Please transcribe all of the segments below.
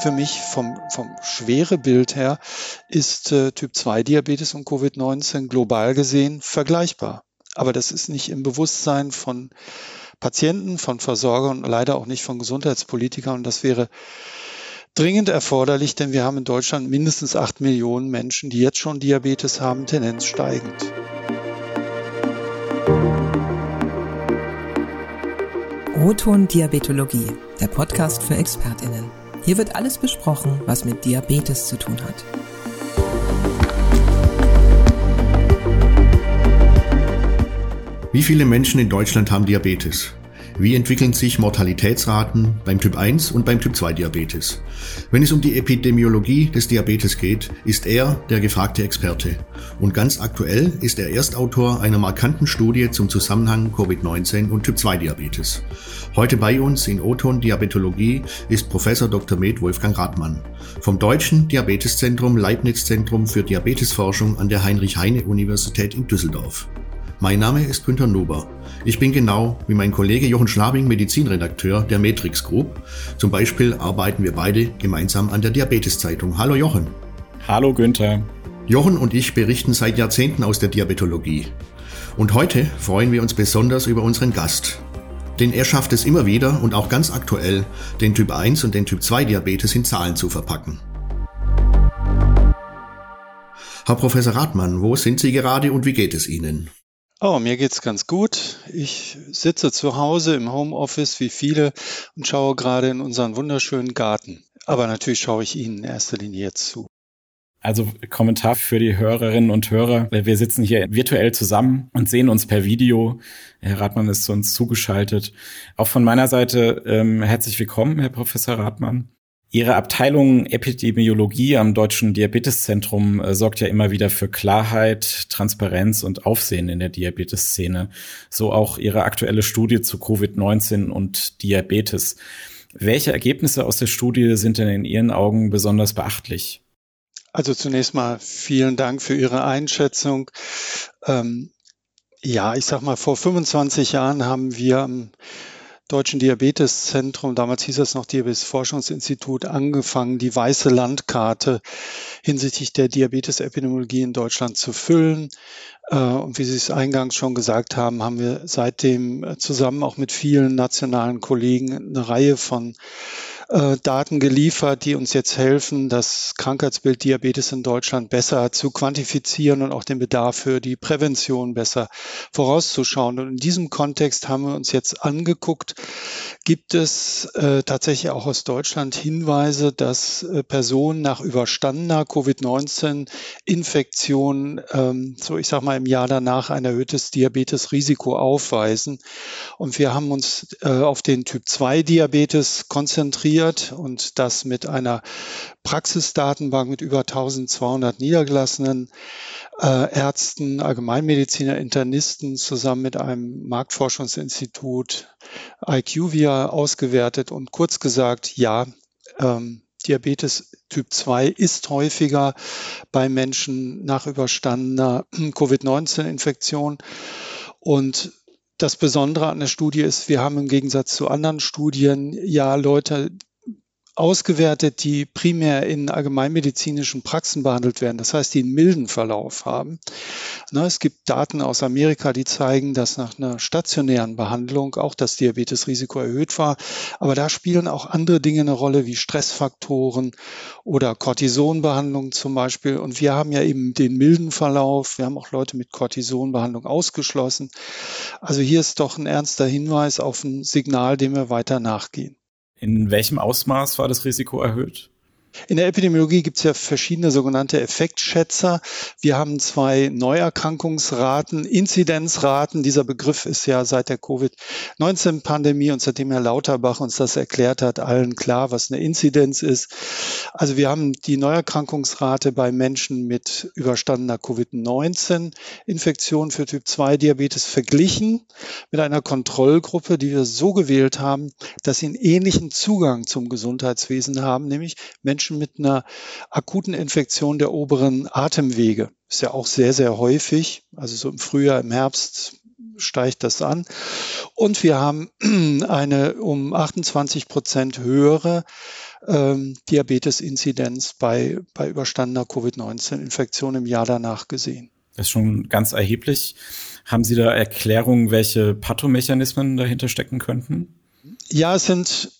Für mich vom, vom Schwerebild her ist äh, Typ 2 Diabetes und Covid-19 global gesehen vergleichbar. Aber das ist nicht im Bewusstsein von Patienten, von Versorgern und leider auch nicht von Gesundheitspolitikern. Und das wäre dringend erforderlich, denn wir haben in Deutschland mindestens acht Millionen Menschen, die jetzt schon Diabetes haben, Tendenz steigend. Roton Diabetologie, der Podcast für ExpertInnen. Hier wird alles besprochen, was mit Diabetes zu tun hat. Wie viele Menschen in Deutschland haben Diabetes? Wie entwickeln sich Mortalitätsraten beim Typ 1 und beim Typ 2 Diabetes? Wenn es um die Epidemiologie des Diabetes geht, ist er der gefragte Experte. Und ganz aktuell ist er Erstautor einer markanten Studie zum Zusammenhang Covid-19 und Typ 2 Diabetes. Heute bei uns in Oton Diabetologie ist Professor Dr. Med Wolfgang Rathmann vom Deutschen Diabeteszentrum Leibniz Zentrum für Diabetesforschung an der Heinrich-Heine-Universität in Düsseldorf. Mein Name ist Günter Nuber. Ich bin genau wie mein Kollege Jochen Schlabing Medizinredakteur der Matrix Group. Zum Beispiel arbeiten wir beide gemeinsam an der Diabeteszeitung. Hallo Jochen. Hallo Günther. Jochen und ich berichten seit Jahrzehnten aus der Diabetologie. Und heute freuen wir uns besonders über unseren Gast. Denn er schafft es immer wieder und auch ganz aktuell, den Typ 1 und den Typ 2 Diabetes in Zahlen zu verpacken. Herr Professor Rathmann, wo sind Sie gerade und wie geht es Ihnen? Oh, mir geht's ganz gut. Ich sitze zu Hause im Homeoffice wie viele und schaue gerade in unseren wunderschönen Garten. Aber natürlich schaue ich Ihnen in erster Linie jetzt zu. Also Kommentar für die Hörerinnen und Hörer. Wir sitzen hier virtuell zusammen und sehen uns per Video. Herr Rathmann ist zu uns zugeschaltet. Auch von meiner Seite ähm, herzlich willkommen, Herr Professor Rathmann. Ihre Abteilung Epidemiologie am Deutschen Diabeteszentrum äh, sorgt ja immer wieder für Klarheit, Transparenz und Aufsehen in der Diabetes-Szene. So auch Ihre aktuelle Studie zu Covid-19 und Diabetes. Welche Ergebnisse aus der Studie sind denn in Ihren Augen besonders beachtlich? Also zunächst mal vielen Dank für Ihre Einschätzung. Ähm, ja, ich sag mal, vor 25 Jahren haben wir Deutschen Diabeteszentrum, damals hieß es noch Diabetes-Forschungsinstitut, angefangen, die weiße Landkarte hinsichtlich der Diabetesepidemiologie in Deutschland zu füllen. Äh, und wie Sie es eingangs schon gesagt haben, haben wir seitdem zusammen auch mit vielen nationalen Kollegen eine Reihe von äh, Daten geliefert, die uns jetzt helfen, das Krankheitsbild Diabetes in Deutschland besser zu quantifizieren und auch den Bedarf für die Prävention besser vorauszuschauen. Und in diesem Kontext haben wir uns jetzt angeguckt, gibt es äh, tatsächlich auch aus Deutschland Hinweise, dass äh, Personen nach überstandener Covid-19-Infektion, ähm, so ich sag mal im Jahr danach, ein erhöhtes Diabetesrisiko aufweisen. Und wir haben uns äh, auf den Typ 2 Diabetes konzentriert organisiert und das mit einer Praxisdatenbank mit über 1200 niedergelassenen äh, Ärzten, Allgemeinmediziner, Internisten zusammen mit einem Marktforschungsinstitut IQVIA ausgewertet und kurz gesagt, ja, ähm, Diabetes Typ 2 ist häufiger bei Menschen nach überstandener Covid-19-Infektion. Und das Besondere an der Studie ist, wir haben im Gegensatz zu anderen Studien ja Leute, ausgewertet, die primär in allgemeinmedizinischen Praxen behandelt werden, das heißt, die einen milden Verlauf haben. Na, es gibt Daten aus Amerika, die zeigen, dass nach einer stationären Behandlung auch das Diabetesrisiko erhöht war. Aber da spielen auch andere Dinge eine Rolle, wie Stressfaktoren oder Cortisonbehandlung zum Beispiel. Und wir haben ja eben den milden Verlauf. Wir haben auch Leute mit Cortisonbehandlung ausgeschlossen. Also hier ist doch ein ernster Hinweis auf ein Signal, dem wir weiter nachgehen. In welchem Ausmaß war das Risiko erhöht? In der Epidemiologie gibt es ja verschiedene sogenannte Effektschätzer. Wir haben zwei Neuerkrankungsraten, Inzidenzraten. Dieser Begriff ist ja seit der Covid-19-Pandemie und seitdem Herr Lauterbach uns das erklärt hat, allen klar, was eine Inzidenz ist. Also wir haben die Neuerkrankungsrate bei Menschen mit überstandener Covid-19-Infektion für Typ 2 Diabetes verglichen mit einer Kontrollgruppe, die wir so gewählt haben, dass sie einen ähnlichen Zugang zum Gesundheitswesen haben, nämlich Menschen, Menschen mit einer akuten Infektion der oberen Atemwege. Ist ja auch sehr, sehr häufig. Also so im Frühjahr, im Herbst steigt das an. Und wir haben eine um 28 Prozent höhere ähm, Diabetes-Inzidenz bei, bei überstandener Covid-19-Infektion im Jahr danach gesehen. Das ist schon ganz erheblich. Haben Sie da Erklärungen, welche Pathomechanismen dahinter stecken könnten? Ja, es sind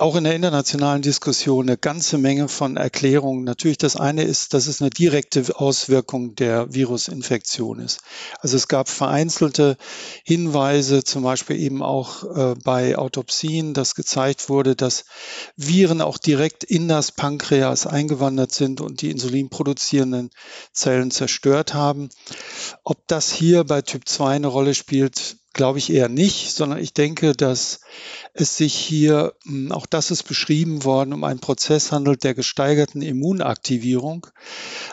auch in der internationalen Diskussion eine ganze Menge von Erklärungen. Natürlich das eine ist, dass es eine direkte Auswirkung der Virusinfektion ist. Also es gab vereinzelte Hinweise, zum Beispiel eben auch äh, bei Autopsien, dass gezeigt wurde, dass Viren auch direkt in das Pankreas eingewandert sind und die insulinproduzierenden Zellen zerstört haben. Ob das hier bei Typ 2 eine Rolle spielt, glaube ich eher nicht, sondern ich denke, dass es sich hier, hm, auch das ist beschrieben worden, um einen Prozess handelt der gesteigerten Immunaktivierung.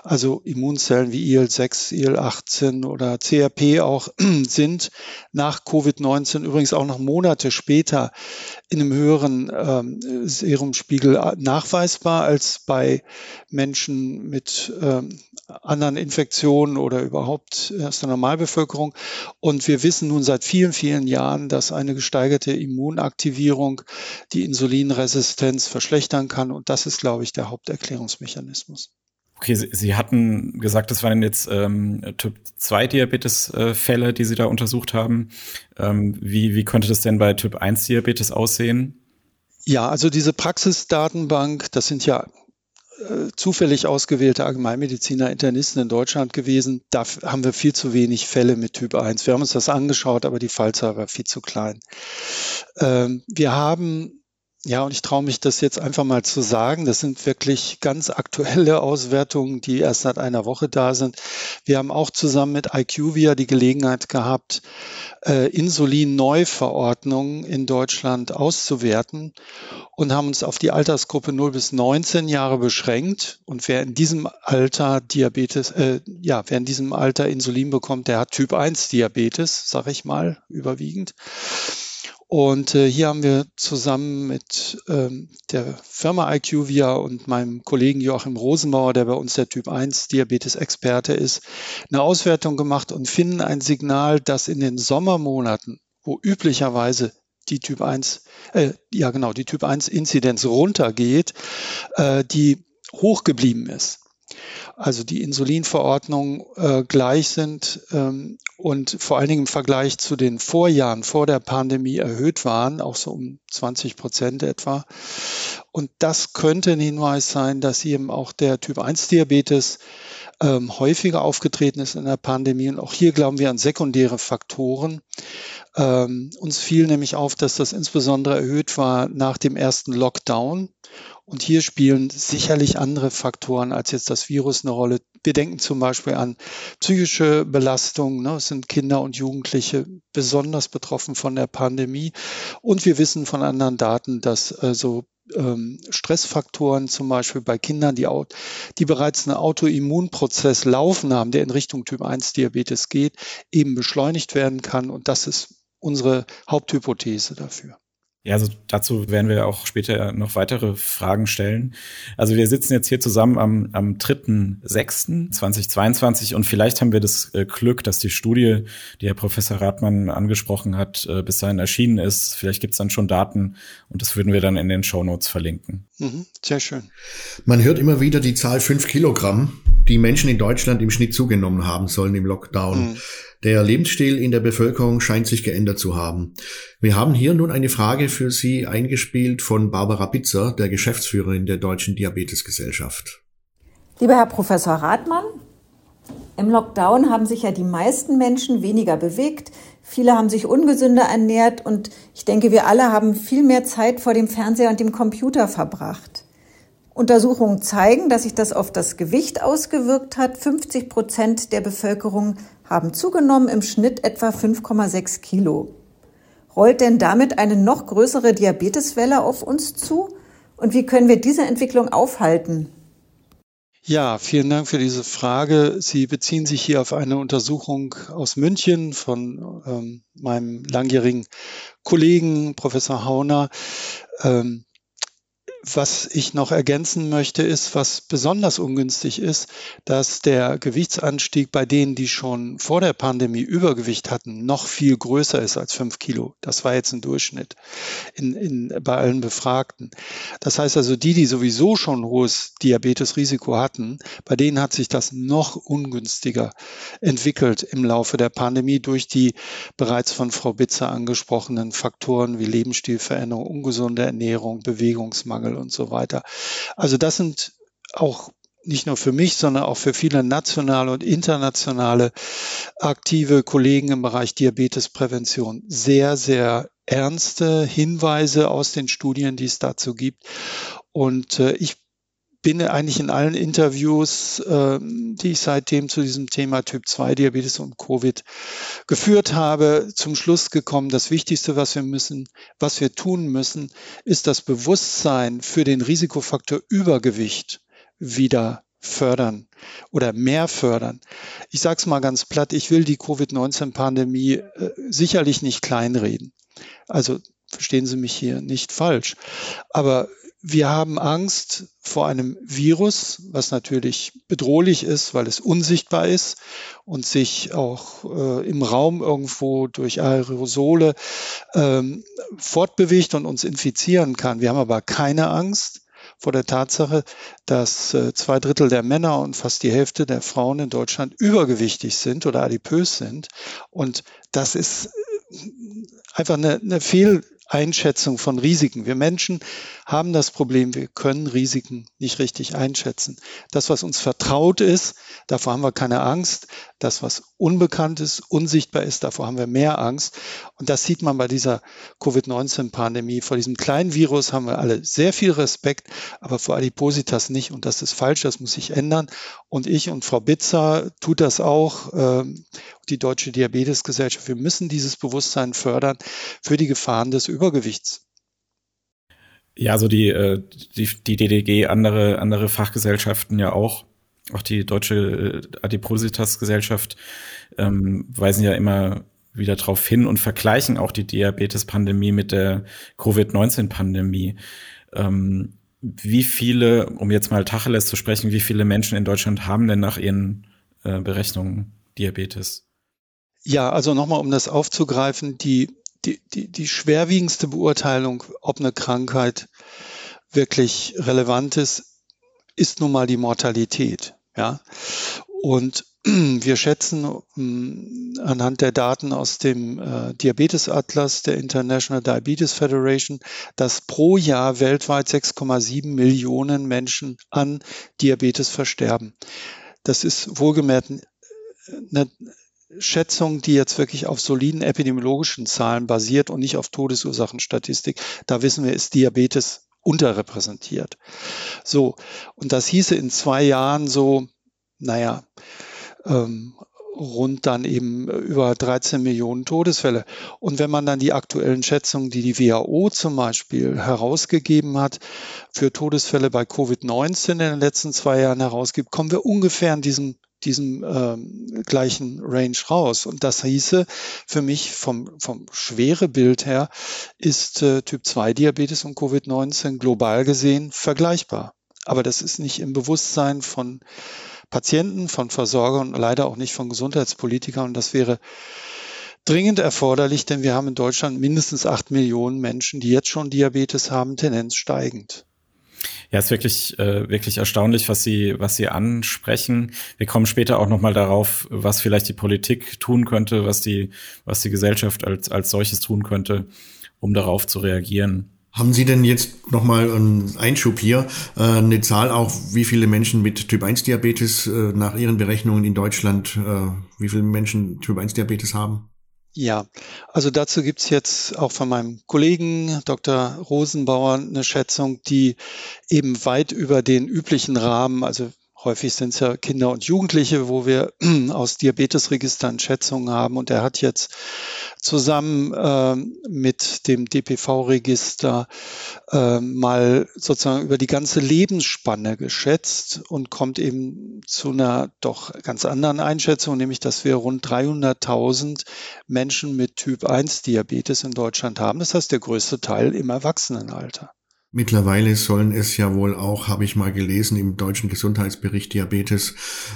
Also Immunzellen wie IL-6, IL-18 oder CRP auch sind nach Covid-19 übrigens auch noch Monate später in einem höheren ähm, Serumspiegel nachweisbar als bei Menschen mit ähm, anderen Infektionen oder überhaupt aus der Normalbevölkerung. Und wir wissen nun seit vielen, vielen Jahren, dass eine gesteigerte Immunaktivierung die Insulinresistenz verschlechtern kann. Und das ist, glaube ich, der Haupterklärungsmechanismus. Okay, Sie, Sie hatten gesagt, das waren jetzt ähm, Typ-2-Diabetes-Fälle, die Sie da untersucht haben. Ähm, wie, wie könnte das denn bei Typ-1-Diabetes aussehen? Ja, also diese Praxisdatenbank, das sind ja äh, zufällig ausgewählte Allgemeinmediziner, Internisten in Deutschland gewesen. Da haben wir viel zu wenig Fälle mit Typ 1. Wir haben uns das angeschaut, aber die Fallzahl war viel zu klein. Ähm, wir haben ja, und ich traue mich das jetzt einfach mal zu sagen. Das sind wirklich ganz aktuelle Auswertungen, die erst seit einer Woche da sind. Wir haben auch zusammen mit IQVIA die Gelegenheit gehabt, äh, Insulin-Neuverordnungen in Deutschland auszuwerten und haben uns auf die Altersgruppe 0 bis 19 Jahre beschränkt. Und wer in diesem Alter Diabetes, äh, ja, wer in diesem Alter Insulin bekommt, der hat Typ 1 Diabetes, sage ich mal, überwiegend. Und äh, hier haben wir zusammen mit ähm, der Firma IQVIA und meinem Kollegen Joachim Rosenbauer, der bei uns der Typ 1 Diabetes-Experte ist, eine Auswertung gemacht und finden ein Signal, dass in den Sommermonaten, wo üblicherweise die Typ 1, äh, ja genau, die Typ 1 Inzidenz runtergeht, äh, die hoch geblieben ist also die Insulinverordnungen äh, gleich sind ähm, und vor allen Dingen im Vergleich zu den Vorjahren vor der Pandemie erhöht waren, auch so um 20 Prozent etwa. Und das könnte ein Hinweis sein, dass eben auch der Typ 1 Diabetes ähm, häufiger aufgetreten ist in der Pandemie. Und auch hier glauben wir an sekundäre Faktoren. Ähm, uns fiel nämlich auf, dass das insbesondere erhöht war nach dem ersten Lockdown. Und hier spielen sicherlich andere Faktoren als jetzt das Virus eine Rolle. Wir denken zum Beispiel an psychische Belastungen. Ne? Es sind Kinder und Jugendliche besonders betroffen von der Pandemie. Und wir wissen von anderen Daten, dass äh, so ähm, Stressfaktoren zum Beispiel bei Kindern, die, die bereits einen Autoimmunprozess laufen haben, der in Richtung Typ 1 Diabetes geht, eben beschleunigt werden kann. Und das ist unsere Haupthypothese dafür. Ja, also dazu werden wir auch später noch weitere Fragen stellen. Also wir sitzen jetzt hier zusammen am, am 3.6.2022 und vielleicht haben wir das äh, Glück, dass die Studie, die Herr Professor Rathmann angesprochen hat, äh, bis dahin erschienen ist. Vielleicht gibt es dann schon Daten und das würden wir dann in den Show Notes verlinken. Mhm, sehr schön. Man hört immer wieder die Zahl fünf Kilogramm, die Menschen in Deutschland im Schnitt zugenommen haben sollen im Lockdown. Mhm. Der Lebensstil in der Bevölkerung scheint sich geändert zu haben. Wir haben hier nun eine Frage für Sie eingespielt von Barbara Bitzer, der Geschäftsführerin der Deutschen Diabetesgesellschaft. Lieber Herr Professor Rathmann, im Lockdown haben sich ja die meisten Menschen weniger bewegt, viele haben sich ungesünder ernährt und ich denke, wir alle haben viel mehr Zeit vor dem Fernseher und dem Computer verbracht. Untersuchungen zeigen, dass sich das auf das Gewicht ausgewirkt hat. 50 Prozent der Bevölkerung haben zugenommen, im Schnitt etwa 5,6 Kilo. Rollt denn damit eine noch größere Diabeteswelle auf uns zu? Und wie können wir diese Entwicklung aufhalten? Ja, vielen Dank für diese Frage. Sie beziehen sich hier auf eine Untersuchung aus München von ähm, meinem langjährigen Kollegen, Professor Hauner. Ähm, was ich noch ergänzen möchte, ist, was besonders ungünstig ist, dass der Gewichtsanstieg bei denen, die schon vor der Pandemie Übergewicht hatten, noch viel größer ist als fünf Kilo. Das war jetzt ein Durchschnitt in, in, bei allen Befragten. Das heißt also, die, die sowieso schon hohes Diabetesrisiko hatten, bei denen hat sich das noch ungünstiger entwickelt im Laufe der Pandemie durch die bereits von Frau Bitzer angesprochenen Faktoren wie Lebensstilveränderung, ungesunde Ernährung, Bewegungsmangel und so weiter. Also das sind auch nicht nur für mich, sondern auch für viele nationale und internationale aktive Kollegen im Bereich Diabetesprävention sehr, sehr ernste Hinweise aus den Studien, die es dazu gibt. Und äh, ich bin eigentlich in allen Interviews, äh, die ich seitdem zu diesem Thema Typ 2 Diabetes und Covid geführt habe, zum Schluss gekommen, das Wichtigste, was wir müssen, was wir tun müssen, ist das Bewusstsein für den Risikofaktor Übergewicht wieder fördern oder mehr fördern. Ich sage es mal ganz platt, ich will die Covid-19-Pandemie äh, sicherlich nicht kleinreden. Also verstehen Sie mich hier nicht falsch. Aber wir haben Angst vor einem Virus, was natürlich bedrohlich ist, weil es unsichtbar ist und sich auch äh, im Raum irgendwo durch Aerosole ähm, fortbewegt und uns infizieren kann. Wir haben aber keine Angst vor der Tatsache, dass äh, zwei Drittel der Männer und fast die Hälfte der Frauen in Deutschland übergewichtig sind oder adipös sind. Und das ist äh, einfach eine, eine Fehl Einschätzung von Risiken. Wir Menschen haben das Problem, wir können Risiken nicht richtig einschätzen. Das, was uns vertraut ist, davor haben wir keine Angst. Das, was unbekannt ist, unsichtbar ist, davor haben wir mehr Angst. Und das sieht man bei dieser Covid-19-Pandemie. Vor diesem kleinen Virus haben wir alle sehr viel Respekt, aber vor Adipositas nicht. Und das ist falsch, das muss sich ändern. Und ich und Frau Bitzer tut das auch, ähm, die Deutsche Diabetesgesellschaft. Wir müssen dieses Bewusstsein fördern für die Gefahren des Übergewichts. Ja, also die, die, die DDG, andere, andere Fachgesellschaften ja auch, auch die Deutsche äh, Adipositas-Gesellschaft ähm, weisen ja immer wieder darauf hin und vergleichen auch die Diabetes-Pandemie mit der Covid-19-Pandemie. Ähm, wie viele, um jetzt mal Tacheles zu sprechen, wie viele Menschen in Deutschland haben denn nach ihren äh, Berechnungen Diabetes? Ja, also nochmal, um das aufzugreifen, die die, die, die schwerwiegendste Beurteilung, ob eine Krankheit wirklich relevant ist, ist nun mal die Mortalität. Ja? Und wir schätzen um, anhand der Daten aus dem äh, Diabetesatlas der International Diabetes Federation, dass pro Jahr weltweit 6,7 Millionen Menschen an Diabetes versterben. Das ist wohlgemerkt eine, Schätzung, die jetzt wirklich auf soliden epidemiologischen Zahlen basiert und nicht auf Todesursachenstatistik, da wissen wir, ist Diabetes unterrepräsentiert. So, und das hieße in zwei Jahren so, naja, ähm, rund dann eben über 13 Millionen Todesfälle. Und wenn man dann die aktuellen Schätzungen, die die WHO zum Beispiel herausgegeben hat, für Todesfälle bei Covid-19 in den letzten zwei Jahren herausgibt, kommen wir ungefähr in diesem diesem ähm, gleichen Range raus. Und das hieße für mich vom, vom schwere Bild her, ist äh, Typ 2 Diabetes und Covid-19 global gesehen vergleichbar. Aber das ist nicht im Bewusstsein von Patienten, von Versorgern und leider auch nicht von Gesundheitspolitikern. Und das wäre dringend erforderlich, denn wir haben in Deutschland mindestens acht Millionen Menschen, die jetzt schon Diabetes haben, Tendenz steigend. Ja, ist wirklich, äh, wirklich erstaunlich, was Sie, was Sie ansprechen. Wir kommen später auch nochmal darauf, was vielleicht die Politik tun könnte, was die, was die Gesellschaft als, als solches tun könnte, um darauf zu reagieren. Haben Sie denn jetzt nochmal einen Einschub hier, äh, eine Zahl auch, wie viele Menschen mit Typ-1-Diabetes äh, nach Ihren Berechnungen in Deutschland, äh, wie viele Menschen Typ-1-Diabetes haben? Ja, also dazu gibt's jetzt auch von meinem Kollegen Dr. Rosenbauer eine Schätzung, die eben weit über den üblichen Rahmen, also Häufig sind es ja Kinder und Jugendliche, wo wir aus Diabetesregistern Schätzungen haben. Und er hat jetzt zusammen äh, mit dem DPV-Register äh, mal sozusagen über die ganze Lebensspanne geschätzt und kommt eben zu einer doch ganz anderen Einschätzung, nämlich dass wir rund 300.000 Menschen mit Typ 1 Diabetes in Deutschland haben. Das heißt, der größte Teil im Erwachsenenalter. Mittlerweile sollen es ja wohl auch, habe ich mal gelesen, im deutschen Gesundheitsbericht Diabetes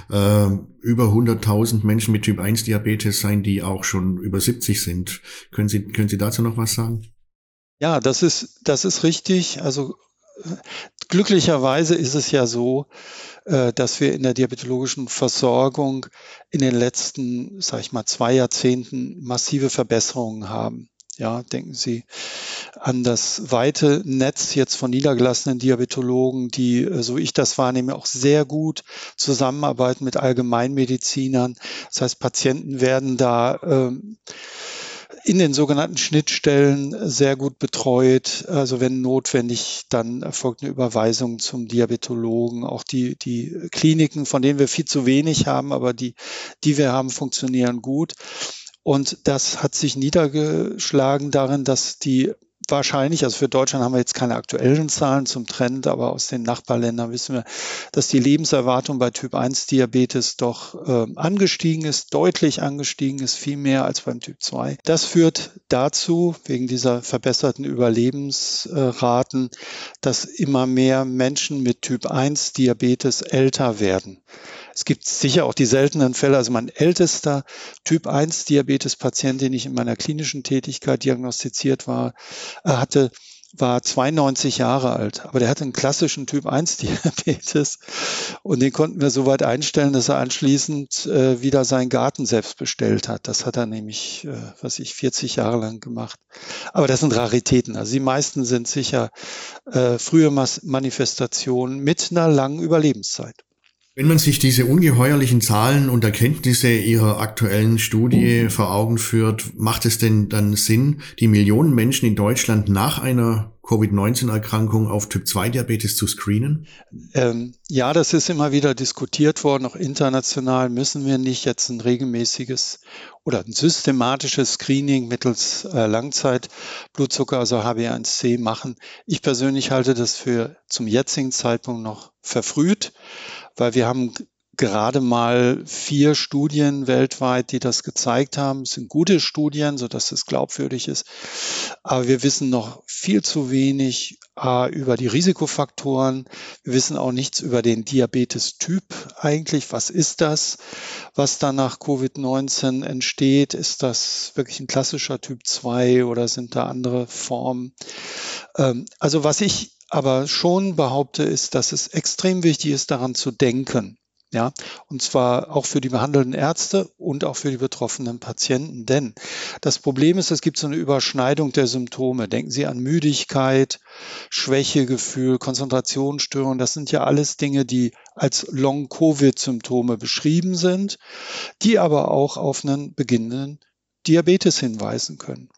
äh, über 100.000 Menschen mit Typ 1 Diabetes sein, die auch schon über 70 sind. Können Sie, können Sie dazu noch was sagen? Ja, das ist, das ist richtig. Also glücklicherweise ist es ja so, äh, dass wir in der diabetologischen Versorgung in den letzten, sag ich mal, zwei Jahrzehnten massive Verbesserungen haben. Ja, denken Sie an das weite Netz jetzt von niedergelassenen Diabetologen, die, äh, so ich das wahrnehme, auch sehr gut zusammenarbeiten mit Allgemeinmedizinern. Das heißt, Patienten werden da ähm, in den sogenannten Schnittstellen sehr gut betreut. Also wenn notwendig, dann erfolgt eine Überweisung zum Diabetologen. Auch die, die Kliniken, von denen wir viel zu wenig haben, aber die, die wir haben, funktionieren gut. Und das hat sich niedergeschlagen darin, dass die wahrscheinlich, also für Deutschland haben wir jetzt keine aktuellen Zahlen zum Trend, aber aus den Nachbarländern wissen wir, dass die Lebenserwartung bei Typ 1 Diabetes doch äh, angestiegen ist, deutlich angestiegen ist, viel mehr als beim Typ 2. Das führt dazu, wegen dieser verbesserten Überlebensraten, dass immer mehr Menschen mit Typ 1 Diabetes älter werden. Es gibt sicher auch die seltenen Fälle. Also mein ältester Typ 1 Diabetes-Patient, den ich in meiner klinischen Tätigkeit diagnostiziert war, hatte war 92 Jahre alt, aber der hatte einen klassischen Typ 1 Diabetes und den konnten wir so weit einstellen, dass er anschließend äh, wieder seinen Garten selbst bestellt hat. Das hat er nämlich, äh, was ich, 40 Jahre lang gemacht. Aber das sind Raritäten. Also die meisten sind sicher äh, frühe Mas Manifestationen mit einer langen Überlebenszeit. Wenn man sich diese ungeheuerlichen Zahlen und Erkenntnisse Ihrer aktuellen Studie vor Augen führt, macht es denn dann Sinn, die Millionen Menschen in Deutschland nach einer Covid-19-Erkrankung auf Typ-2-Diabetes zu screenen? Ähm, ja, das ist immer wieder diskutiert worden. Auch international müssen wir nicht jetzt ein regelmäßiges oder ein systematisches Screening mittels äh, Langzeitblutzucker, also HB1C machen. Ich persönlich halte das für zum jetzigen Zeitpunkt noch verfrüht weil wir haben gerade mal vier Studien weltweit, die das gezeigt haben. Es sind gute Studien, so dass es glaubwürdig ist. Aber wir wissen noch viel zu wenig äh, über die Risikofaktoren. Wir wissen auch nichts über den Diabetes-Typ eigentlich. Was ist das, was dann nach Covid-19 entsteht? Ist das wirklich ein klassischer Typ 2 oder sind da andere Formen? Ähm, also was ich aber schon behaupte, ist, dass es extrem wichtig ist, daran zu denken. Ja, und zwar auch für die behandelnden Ärzte und auch für die betroffenen Patienten. Denn das Problem ist, es gibt so eine Überschneidung der Symptome. Denken Sie an Müdigkeit, Schwächegefühl, Konzentrationsstörungen. Das sind ja alles Dinge, die als Long-Covid-Symptome beschrieben sind, die aber auch auf einen beginnenden Diabetes hinweisen können.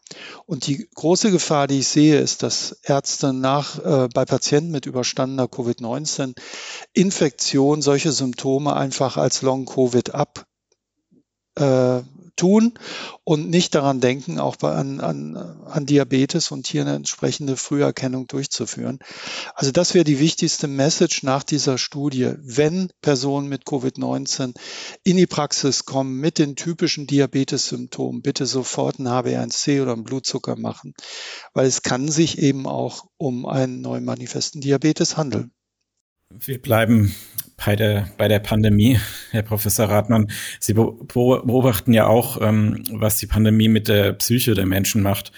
Und die große Gefahr, die ich sehe, ist, dass Ärzte nach, äh, bei Patienten mit überstandener Covid-19-Infektion solche Symptome einfach als Long-Covid ab äh, tun und nicht daran denken, auch bei, an, an, an Diabetes und hier eine entsprechende Früherkennung durchzuführen. Also das wäre die wichtigste Message nach dieser Studie. Wenn Personen mit Covid-19 in die Praxis kommen mit den typischen Diabetes-Symptomen, bitte sofort ein HB1C oder einen Blutzucker machen, weil es kann sich eben auch um einen neuen manifesten Diabetes handeln. Wir bleiben bei der, bei der Pandemie, Herr Professor Rathmann. Sie beobachten ja auch, ähm, was die Pandemie mit der Psyche der Menschen macht.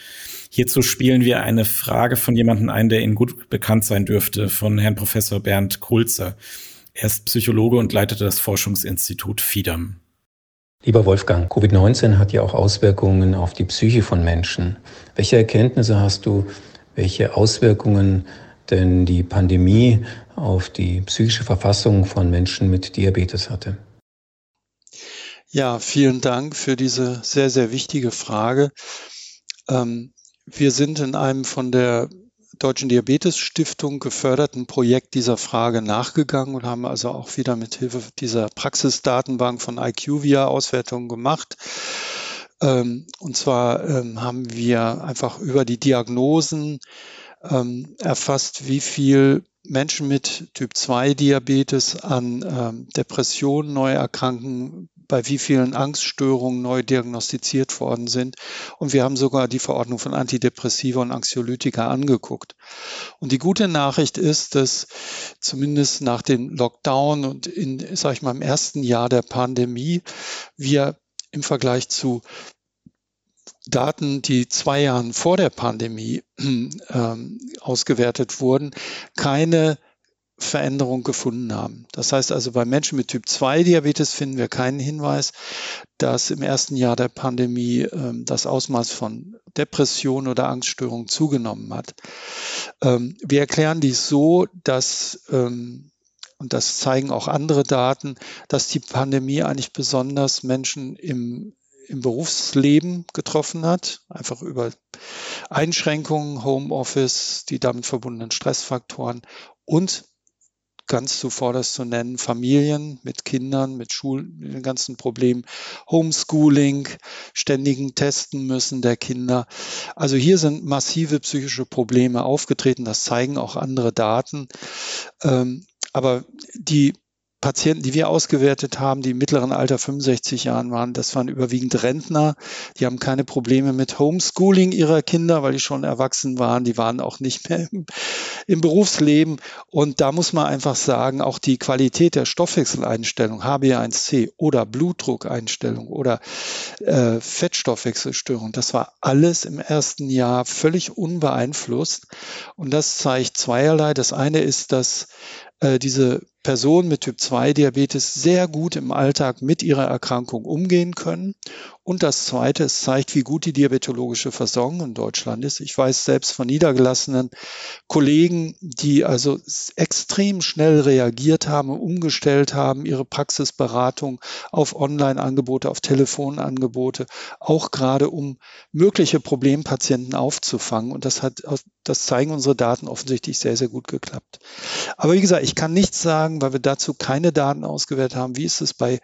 Hierzu spielen wir eine Frage von jemandem ein, der Ihnen gut bekannt sein dürfte, von Herrn Professor Bernd Kulzer. Er ist Psychologe und leitete das Forschungsinstitut FIDAM. Lieber Wolfgang, Covid-19 hat ja auch Auswirkungen auf die Psyche von Menschen. Welche Erkenntnisse hast du, welche Auswirkungen denn die Pandemie auf die psychische Verfassung von Menschen mit Diabetes hatte. Ja, vielen Dank für diese sehr, sehr wichtige Frage. Ähm, wir sind in einem von der Deutschen Diabetes Stiftung geförderten Projekt dieser Frage nachgegangen und haben also auch wieder mit Hilfe dieser Praxisdatenbank von IQVIA Auswertungen gemacht. Ähm, und zwar ähm, haben wir einfach über die Diagnosen ähm, erfasst, wie viel Menschen mit Typ 2 Diabetes an ähm, Depressionen neu erkranken, bei wie vielen Angststörungen neu diagnostiziert worden sind. Und wir haben sogar die Verordnung von Antidepressiva und Anxiolytika angeguckt. Und die gute Nachricht ist, dass zumindest nach dem Lockdown und in, sag ich mal, im ersten Jahr der Pandemie wir im Vergleich zu Daten, die zwei Jahren vor der Pandemie ähm, ausgewertet wurden, keine Veränderung gefunden haben. Das heißt also, bei Menschen mit Typ 2 Diabetes finden wir keinen Hinweis, dass im ersten Jahr der Pandemie ähm, das Ausmaß von Depression oder Angststörung zugenommen hat. Ähm, wir erklären dies so, dass ähm, und das zeigen auch andere Daten, dass die Pandemie eigentlich besonders Menschen im im Berufsleben getroffen hat, einfach über Einschränkungen, Homeoffice, die damit verbundenen Stressfaktoren und ganz zuvorderst zu nennen, Familien mit Kindern, mit Schulen, mit den ganzen Problemen, Homeschooling, ständigen Testen müssen der Kinder. Also hier sind massive psychische Probleme aufgetreten, das zeigen auch andere Daten. Ähm, aber die Patienten, die wir ausgewertet haben, die im mittleren Alter 65 Jahren waren, das waren überwiegend Rentner. Die haben keine Probleme mit Homeschooling ihrer Kinder, weil die schon erwachsen waren. Die waren auch nicht mehr im, im Berufsleben. Und da muss man einfach sagen, auch die Qualität der Stoffwechseleinstellung, HbA1c oder Blutdruckeinstellung oder äh, Fettstoffwechselstörung, das war alles im ersten Jahr völlig unbeeinflusst. Und das zeigt zweierlei. Das eine ist, dass äh, diese Personen mit Typ 2 Diabetes sehr gut im Alltag mit ihrer Erkrankung umgehen können. Und das Zweite, es zeigt, wie gut die diabetologische Versorgung in Deutschland ist. Ich weiß selbst von niedergelassenen Kollegen, die also extrem schnell reagiert haben, umgestellt haben, ihre Praxisberatung auf Online-Angebote, auf Telefonangebote, auch gerade um mögliche Problempatienten aufzufangen. Und das hat, das zeigen unsere Daten offensichtlich sehr, sehr gut geklappt. Aber wie gesagt, ich kann nichts sagen, weil wir dazu keine Daten ausgewertet haben. Wie ist es bei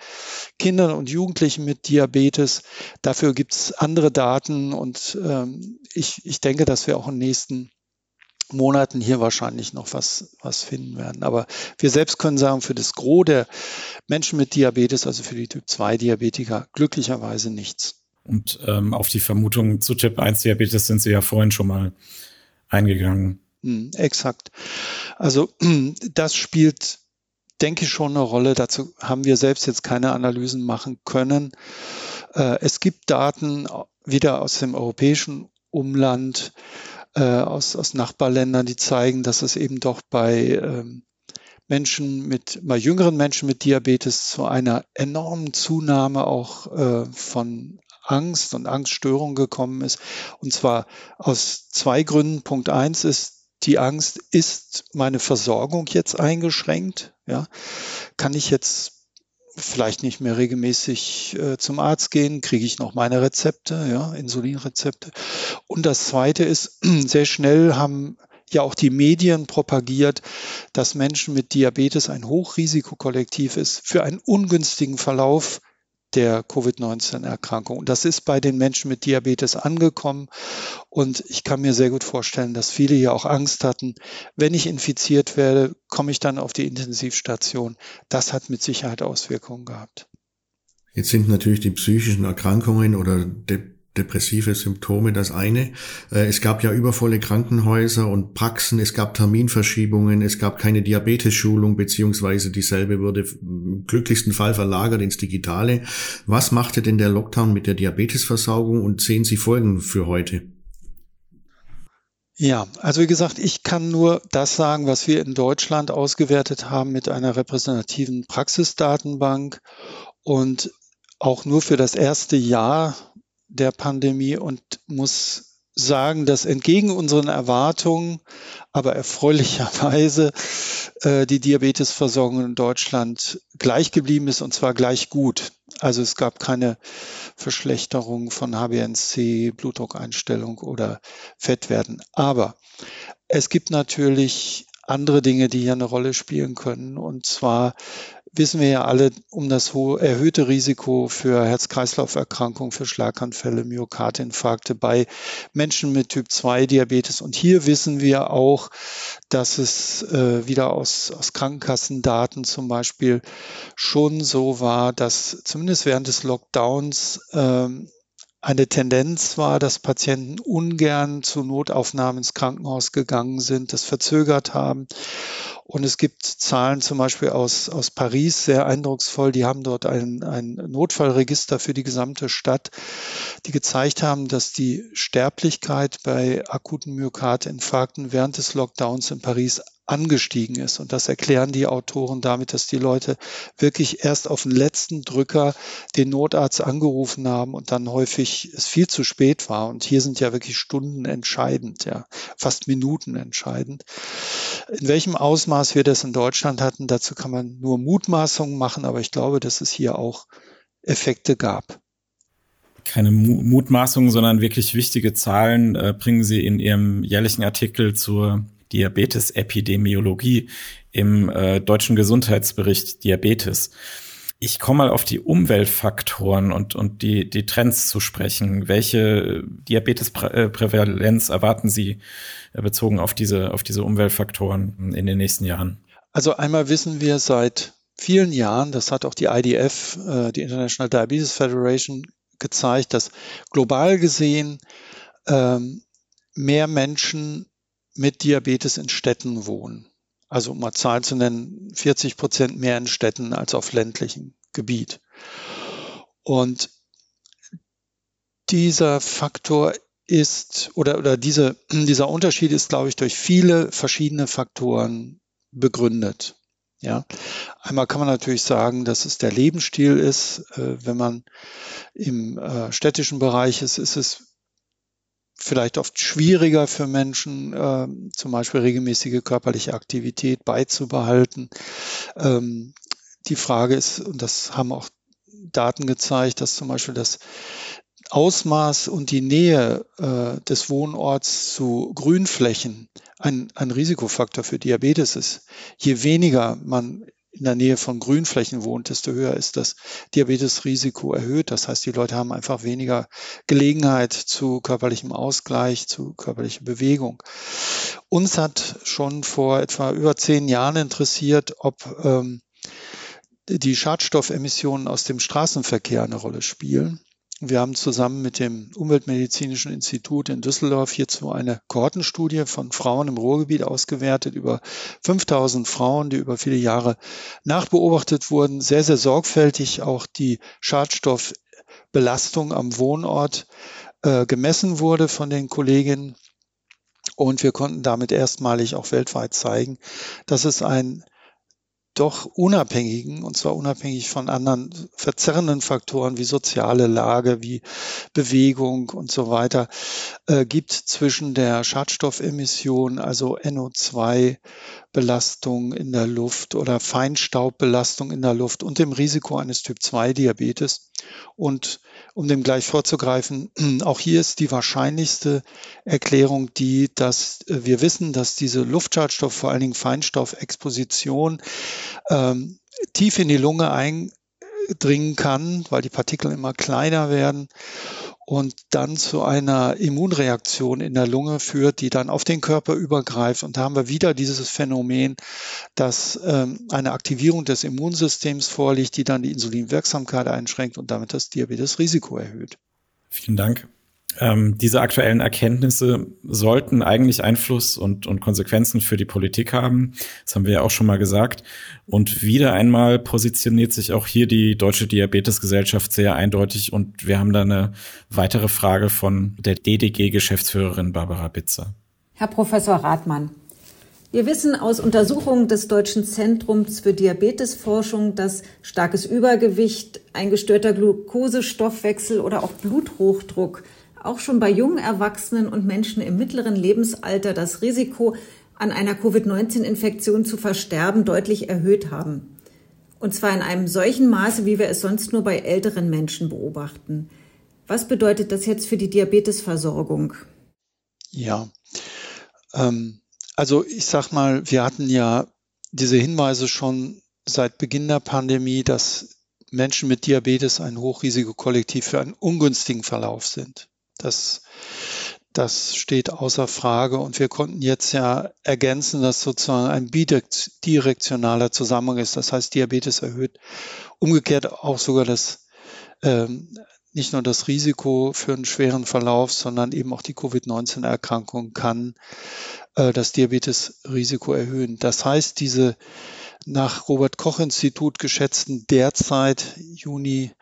Kindern und Jugendlichen mit Diabetes? Dafür gibt es andere Daten und ähm, ich, ich denke, dass wir auch in den nächsten Monaten hier wahrscheinlich noch was, was finden werden. Aber wir selbst können sagen, für das Gros der Menschen mit Diabetes, also für die Typ-2-Diabetiker, glücklicherweise nichts. Und ähm, auf die Vermutung zu Typ-1-Diabetes sind Sie ja vorhin schon mal eingegangen. Hm, exakt. Also das spielt, denke ich, schon eine Rolle. Dazu haben wir selbst jetzt keine Analysen machen können. Äh, es gibt Daten wieder aus dem europäischen Umland, äh, aus, aus Nachbarländern, die zeigen, dass es eben doch bei ähm, Menschen mit, bei jüngeren Menschen mit Diabetes zu einer enormen Zunahme auch äh, von Angst und Angststörung gekommen ist. Und zwar aus zwei Gründen. Punkt eins ist, die Angst, ist meine Versorgung jetzt eingeschränkt? Ja, kann ich jetzt vielleicht nicht mehr regelmäßig äh, zum Arzt gehen, kriege ich noch meine Rezepte, ja, Insulinrezepte. Und das Zweite ist, sehr schnell haben ja auch die Medien propagiert, dass Menschen mit Diabetes ein Hochrisikokollektiv ist für einen ungünstigen Verlauf der Covid-19-Erkrankung. Und das ist bei den Menschen mit Diabetes angekommen. Und ich kann mir sehr gut vorstellen, dass viele hier auch Angst hatten, wenn ich infiziert werde, komme ich dann auf die Intensivstation. Das hat mit Sicherheit Auswirkungen gehabt. Jetzt sind natürlich die psychischen Erkrankungen oder De depressive Symptome das eine. Äh, es gab ja übervolle Krankenhäuser und Praxen, es gab Terminverschiebungen, es gab keine Diabetes-Schulung, beziehungsweise dieselbe wurde im glücklichsten Fall verlagert ins Digitale. Was machte denn der Lockdown mit der Diabetesversorgung und sehen Sie Folgen für heute? Ja, also wie gesagt, ich kann nur das sagen, was wir in Deutschland ausgewertet haben mit einer repräsentativen Praxisdatenbank und auch nur für das erste Jahr der Pandemie und muss sagen, dass entgegen unseren Erwartungen, aber erfreulicherweise äh, die Diabetesversorgung in Deutschland gleich geblieben ist und zwar gleich gut. Also es gab keine Verschlechterung von HbA1c, Blutdruckeinstellung oder Fettwerten. Aber es gibt natürlich andere Dinge, die hier eine Rolle spielen können. Und zwar wissen wir ja alle um das hohe, erhöhte Risiko für Herz-Kreislauf-Erkrankungen, für Schlaganfälle, Myokardinfarkte bei Menschen mit Typ 2 Diabetes. Und hier wissen wir auch, dass es äh, wieder aus, aus Krankenkassendaten zum Beispiel schon so war, dass zumindest während des Lockdowns ähm, eine Tendenz war, dass Patienten ungern zu Notaufnahmen ins Krankenhaus gegangen sind, das verzögert haben. Und es gibt Zahlen zum Beispiel aus, aus Paris, sehr eindrucksvoll. Die haben dort ein, ein Notfallregister für die gesamte Stadt, die gezeigt haben, dass die Sterblichkeit bei akuten Myokardinfarkten während des Lockdowns in Paris angestiegen ist. Und das erklären die Autoren damit, dass die Leute wirklich erst auf den letzten Drücker den Notarzt angerufen haben und dann häufig es viel zu spät war. Und hier sind ja wirklich Stunden entscheidend, ja, fast Minuten entscheidend. In welchem Ausmaß wir das in Deutschland hatten, dazu kann man nur Mutmaßungen machen, aber ich glaube, dass es hier auch Effekte gab keine Mutmaßungen, sondern wirklich wichtige Zahlen äh, bringen Sie in Ihrem jährlichen Artikel zur Diabetes-Epidemiologie im äh, deutschen Gesundheitsbericht Diabetes. Ich komme mal auf die Umweltfaktoren und, und die, die Trends zu sprechen. Welche Diabetesprävalenz erwarten Sie äh, bezogen auf diese, auf diese Umweltfaktoren in den nächsten Jahren? Also einmal wissen wir seit vielen Jahren, das hat auch die IDF, äh, die International Diabetes Federation, gezeigt, dass global gesehen ähm, mehr Menschen mit Diabetes in Städten wohnen. Also um mal Zahlen zu nennen, 40 Prozent mehr in Städten als auf ländlichem Gebiet. Und dieser Faktor ist oder, oder diese, dieser Unterschied ist, glaube ich, durch viele verschiedene Faktoren begründet. Ja, einmal kann man natürlich sagen, dass es der Lebensstil ist. Äh, wenn man im äh, städtischen Bereich ist, ist es vielleicht oft schwieriger für Menschen, äh, zum Beispiel regelmäßige körperliche Aktivität beizubehalten. Ähm, die Frage ist, und das haben auch Daten gezeigt, dass zum Beispiel das Ausmaß und die Nähe äh, des Wohnorts zu Grünflächen ein, ein Risikofaktor für Diabetes ist. Je weniger man in der Nähe von Grünflächen wohnt, desto höher ist das Diabetesrisiko erhöht. Das heißt, die Leute haben einfach weniger Gelegenheit zu körperlichem Ausgleich, zu körperlicher Bewegung. Uns hat schon vor etwa über zehn Jahren interessiert, ob ähm, die Schadstoffemissionen aus dem Straßenverkehr eine Rolle spielen. Wir haben zusammen mit dem Umweltmedizinischen Institut in Düsseldorf hierzu eine Kohortenstudie von Frauen im Ruhrgebiet ausgewertet, über 5000 Frauen, die über viele Jahre nachbeobachtet wurden, sehr, sehr sorgfältig auch die Schadstoffbelastung am Wohnort äh, gemessen wurde von den Kolleginnen. Und wir konnten damit erstmalig auch weltweit zeigen, dass es ein doch unabhängigen, und zwar unabhängig von anderen verzerrenden Faktoren wie soziale Lage, wie Bewegung und so weiter, äh, gibt zwischen der Schadstoffemission, also NO2 Belastung in der Luft oder Feinstaubbelastung in der Luft und dem Risiko eines Typ-2-Diabetes. Und um dem gleich vorzugreifen, auch hier ist die wahrscheinlichste Erklärung die, dass wir wissen, dass diese Luftschadstoff, vor allen Dingen Feinstaufexposition, ähm, tief in die Lunge eindringen kann, weil die Partikel immer kleiner werden und dann zu einer Immunreaktion in der Lunge führt, die dann auf den Körper übergreift. Und da haben wir wieder dieses Phänomen, dass ähm, eine Aktivierung des Immunsystems vorliegt, die dann die Insulinwirksamkeit einschränkt und damit das Diabetesrisiko erhöht. Vielen Dank. Ähm, diese aktuellen Erkenntnisse sollten eigentlich Einfluss und, und Konsequenzen für die Politik haben. Das haben wir ja auch schon mal gesagt. Und wieder einmal positioniert sich auch hier die Deutsche Diabetesgesellschaft sehr eindeutig. Und wir haben da eine weitere Frage von der DDG-Geschäftsführerin Barbara Bitzer. Herr Professor Rathmann, wir wissen aus Untersuchungen des Deutschen Zentrums für Diabetesforschung, dass starkes Übergewicht, ein gestörter Glukosestoffwechsel oder auch Bluthochdruck auch schon bei jungen Erwachsenen und Menschen im mittleren Lebensalter das Risiko, an einer Covid-19-Infektion zu versterben, deutlich erhöht haben. Und zwar in einem solchen Maße, wie wir es sonst nur bei älteren Menschen beobachten. Was bedeutet das jetzt für die Diabetesversorgung? Ja, ähm, also ich sag mal, wir hatten ja diese Hinweise schon seit Beginn der Pandemie, dass Menschen mit Diabetes ein Hochrisikokollektiv für einen ungünstigen Verlauf sind. Das, das steht außer Frage und wir konnten jetzt ja ergänzen, dass sozusagen ein bidirektionaler Zusammenhang ist. Das heißt, Diabetes erhöht umgekehrt auch sogar das ähm, nicht nur das Risiko für einen schweren Verlauf, sondern eben auch die Covid-19-Erkrankung kann äh, das Diabetesrisiko erhöhen. Das heißt, diese nach Robert Koch Institut geschätzten derzeit Juni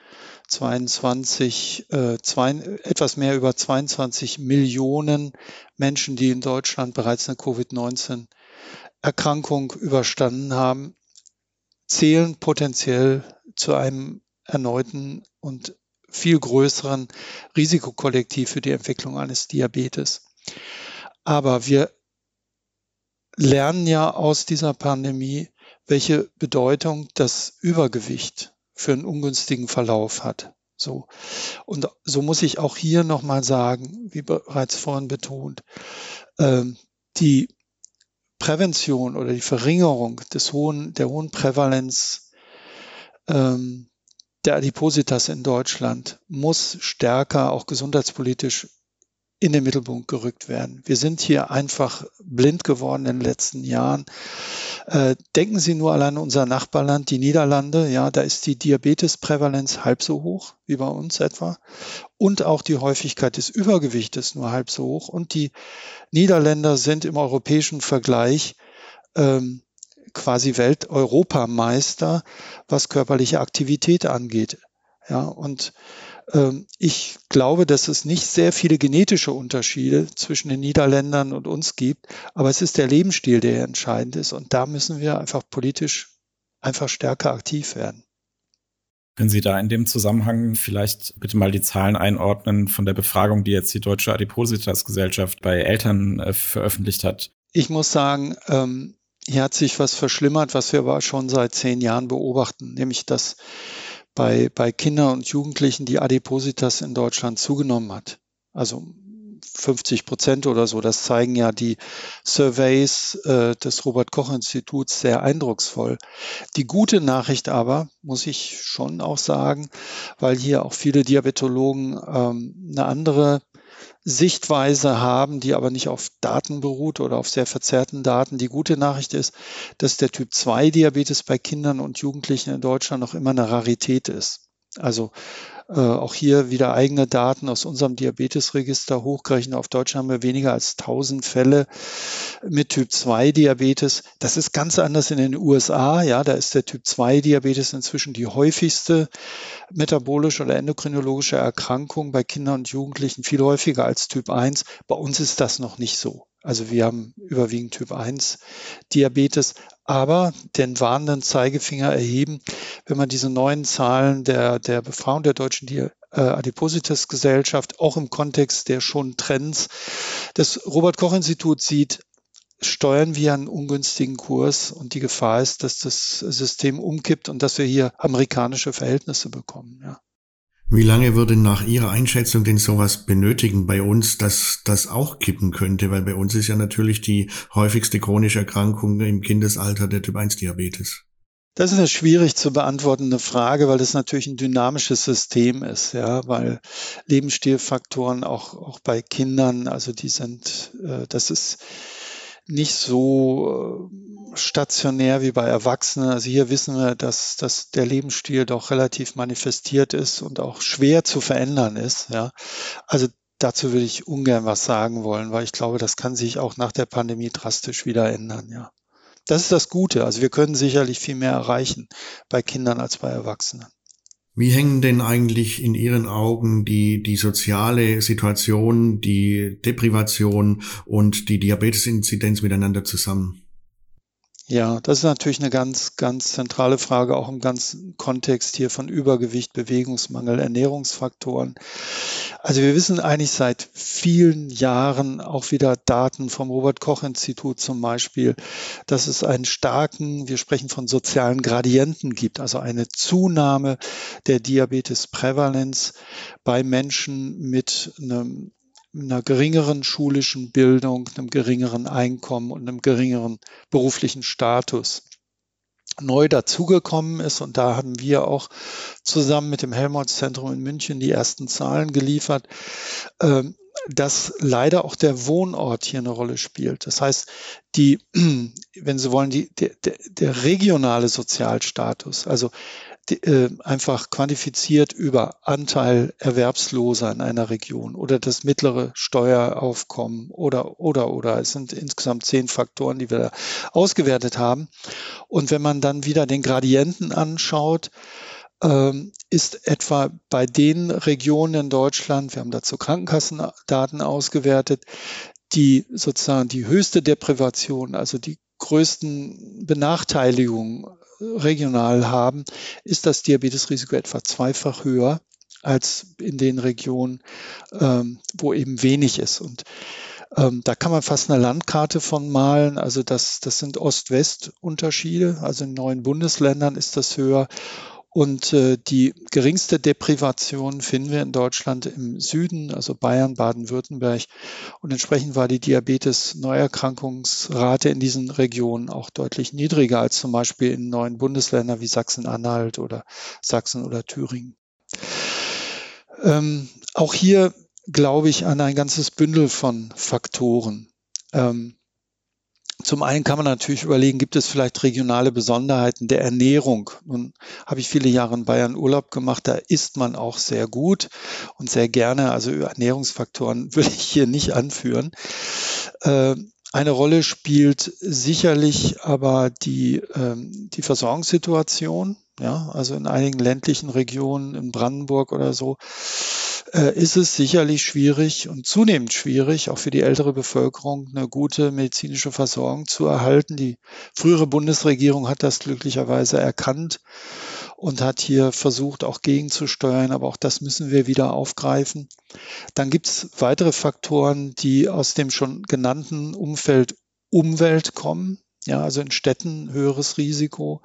22, äh, zwei, etwas mehr über 22 Millionen Menschen, die in Deutschland bereits eine Covid-19-Erkrankung überstanden haben, zählen potenziell zu einem erneuten und viel größeren Risikokollektiv für die Entwicklung eines Diabetes. Aber wir lernen ja aus dieser Pandemie, welche Bedeutung das Übergewicht für einen ungünstigen Verlauf hat. So. Und so muss ich auch hier nochmal sagen, wie bereits vorhin betont, ähm, die Prävention oder die Verringerung des hohen, der hohen Prävalenz ähm, der Adipositas in Deutschland muss stärker auch gesundheitspolitisch in den Mittelpunkt gerückt werden. Wir sind hier einfach blind geworden in den letzten Jahren. Äh, denken Sie nur allein unser Nachbarland, die Niederlande. Ja, da ist die Diabetesprävalenz halb so hoch wie bei uns etwa. Und auch die Häufigkeit des Übergewichtes nur halb so hoch. Und die Niederländer sind im europäischen Vergleich ähm, quasi Welt-Europameister, was körperliche Aktivität angeht. Ja, und ähm, ich glaube, dass es nicht sehr viele genetische Unterschiede zwischen den Niederländern und uns gibt, aber es ist der Lebensstil, der entscheidend ist. Und da müssen wir einfach politisch einfach stärker aktiv werden. Können Sie da in dem Zusammenhang vielleicht bitte mal die Zahlen einordnen von der Befragung, die jetzt die Deutsche Adipositas-Gesellschaft bei Eltern äh, veröffentlicht hat? Ich muss sagen, ähm, hier hat sich was verschlimmert, was wir aber schon seit zehn Jahren beobachten, nämlich dass bei, bei Kindern und Jugendlichen die Adipositas in Deutschland zugenommen hat. Also 50 Prozent oder so. Das zeigen ja die Surveys äh, des Robert Koch Instituts sehr eindrucksvoll. Die gute Nachricht aber, muss ich schon auch sagen, weil hier auch viele Diabetologen ähm, eine andere Sichtweise haben, die aber nicht auf Daten beruht oder auf sehr verzerrten Daten. Die gute Nachricht ist, dass der Typ 2 Diabetes bei Kindern und Jugendlichen in Deutschland noch immer eine Rarität ist. Also äh, auch hier wieder eigene Daten aus unserem Diabetesregister hochgerechnet. Auf Deutschland haben wir weniger als 1000 Fälle mit Typ 2 Diabetes. Das ist ganz anders in den USA. Ja, da ist der Typ 2 Diabetes inzwischen die häufigste metabolische oder endokrinologische Erkrankung bei Kindern und Jugendlichen viel häufiger als Typ 1. Bei uns ist das noch nicht so. Also wir haben überwiegend Typ 1 Diabetes, aber den warnenden Zeigefinger erheben, wenn man diese neuen Zahlen der, der Befragung der deutschen Di äh, Adipositas-Gesellschaft auch im Kontext der schon Trends des Robert-Koch-Instituts sieht, steuern wir einen ungünstigen Kurs und die Gefahr ist, dass das System umkippt und dass wir hier amerikanische Verhältnisse bekommen. Ja. Wie lange würde nach Ihrer Einschätzung denn sowas benötigen bei uns, dass das auch kippen könnte? Weil bei uns ist ja natürlich die häufigste chronische Erkrankung im Kindesalter der Typ-1-Diabetes. Das ist eine schwierig zu beantwortende Frage, weil das natürlich ein dynamisches System ist, ja, weil Lebensstilfaktoren auch, auch bei Kindern, also die sind, äh, das ist nicht so äh, stationär wie bei Erwachsenen. Also hier wissen wir, dass, dass der Lebensstil doch relativ manifestiert ist und auch schwer zu verändern ist. Ja. Also dazu würde ich ungern was sagen wollen, weil ich glaube, das kann sich auch nach der Pandemie drastisch wieder ändern. Ja. Das ist das Gute. Also wir können sicherlich viel mehr erreichen bei Kindern als bei Erwachsenen. Wie hängen denn eigentlich in Ihren Augen die, die soziale Situation, die Deprivation und die Diabetesinzidenz miteinander zusammen? Ja, das ist natürlich eine ganz, ganz zentrale Frage, auch im ganzen Kontext hier von Übergewicht, Bewegungsmangel, Ernährungsfaktoren. Also wir wissen eigentlich seit vielen Jahren auch wieder Daten vom Robert Koch Institut zum Beispiel, dass es einen starken, wir sprechen von sozialen Gradienten gibt, also eine Zunahme der Diabetesprävalenz bei Menschen mit einem einer geringeren schulischen Bildung, einem geringeren Einkommen und einem geringeren beruflichen Status neu dazugekommen ist. Und da haben wir auch zusammen mit dem Helmholtz-Zentrum in München die ersten Zahlen geliefert, ähm, dass leider auch der Wohnort hier eine Rolle spielt. Das heißt, die, wenn Sie wollen, die, der, der regionale Sozialstatus, also äh, einfach quantifiziert über Anteil Erwerbsloser in einer Region oder das mittlere Steueraufkommen oder, oder, oder. Es sind insgesamt zehn Faktoren, die wir da ausgewertet haben. Und wenn man dann wieder den Gradienten anschaut, ähm, ist etwa bei den Regionen in Deutschland, wir haben dazu Krankenkassendaten ausgewertet, die sozusagen die höchste Deprivation, also die größten Benachteiligungen regional haben, ist das Diabetesrisiko etwa zweifach höher als in den Regionen, ähm, wo eben wenig ist. Und ähm, da kann man fast eine Landkarte von malen. Also das, das sind Ost-West-Unterschiede. Also in neuen Bundesländern ist das höher. Und äh, die geringste Deprivation finden wir in Deutschland im Süden, also Bayern, Baden-Württemberg. Und entsprechend war die Diabetes-Neuerkrankungsrate in diesen Regionen auch deutlich niedriger als zum Beispiel in neuen Bundesländern wie Sachsen-Anhalt oder Sachsen oder Thüringen. Ähm, auch hier glaube ich an ein ganzes Bündel von Faktoren. Ähm, zum einen kann man natürlich überlegen, gibt es vielleicht regionale Besonderheiten der Ernährung? Nun habe ich viele Jahre in Bayern Urlaub gemacht, da isst man auch sehr gut und sehr gerne. Also Ernährungsfaktoren will ich hier nicht anführen. Äh, eine Rolle spielt sicherlich aber die, ähm, die Versorgungssituation. Ja, also in einigen ländlichen Regionen, in Brandenburg oder so, ist es sicherlich schwierig und zunehmend schwierig, auch für die ältere Bevölkerung eine gute medizinische Versorgung zu erhalten. Die frühere Bundesregierung hat das glücklicherweise erkannt und hat hier versucht, auch gegenzusteuern, aber auch das müssen wir wieder aufgreifen. Dann gibt es weitere Faktoren, die aus dem schon genannten Umfeld Umwelt kommen. Ja, also in Städten höheres Risiko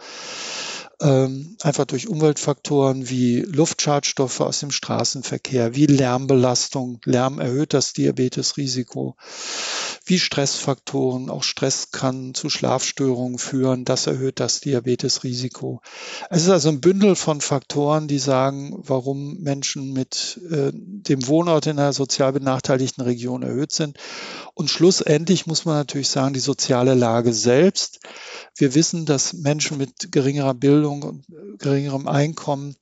ähm, einfach durch Umweltfaktoren wie Luftschadstoffe aus dem Straßenverkehr, wie Lärmbelastung. Lärm erhöht das Diabetesrisiko, wie Stressfaktoren. Auch Stress kann zu Schlafstörungen führen. Das erhöht das Diabetesrisiko. Es ist also ein Bündel von Faktoren, die sagen, warum Menschen mit äh, dem Wohnort in einer sozial benachteiligten Region erhöht sind. Und schlussendlich muss man natürlich sagen, die soziale Lage selbst. Wir wissen, dass Menschen mit geringerer Bildung und geringerem Einkommen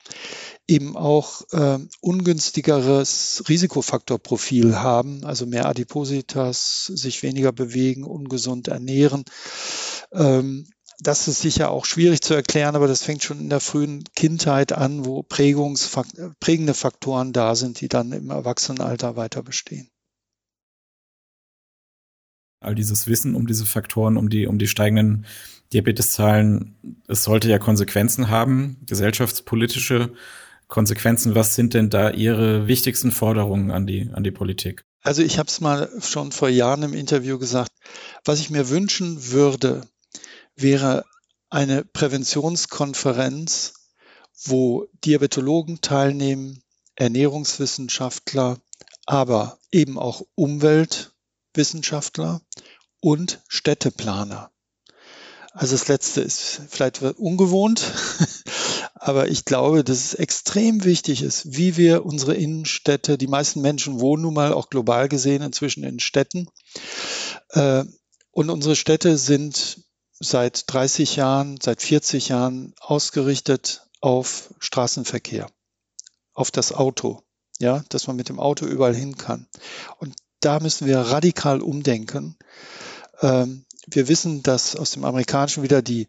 eben auch äh, ungünstigeres Risikofaktorprofil haben, also mehr Adipositas, sich weniger bewegen, ungesund ernähren. Ähm, das ist sicher auch schwierig zu erklären, aber das fängt schon in der frühen Kindheit an, wo prägende Faktoren da sind, die dann im Erwachsenenalter weiter bestehen all dieses Wissen um diese Faktoren, um die, um die steigenden Diabeteszahlen, es sollte ja Konsequenzen haben, gesellschaftspolitische Konsequenzen. Was sind denn da Ihre wichtigsten Forderungen an die, an die Politik? Also ich habe es mal schon vor Jahren im Interview gesagt, was ich mir wünschen würde, wäre eine Präventionskonferenz, wo Diabetologen teilnehmen, Ernährungswissenschaftler, aber eben auch Umweltwissenschaftler und Städteplaner. Also das letzte ist vielleicht ungewohnt, aber ich glaube, dass es extrem wichtig ist, wie wir unsere Innenstädte, die meisten Menschen wohnen nun mal auch global gesehen inzwischen in Städten. Äh, und unsere Städte sind seit 30 Jahren, seit 40 Jahren ausgerichtet auf Straßenverkehr, auf das Auto, ja, dass man mit dem Auto überall hin kann. Und da müssen wir radikal umdenken. Ähm, wir wissen, dass aus dem Amerikanischen wieder die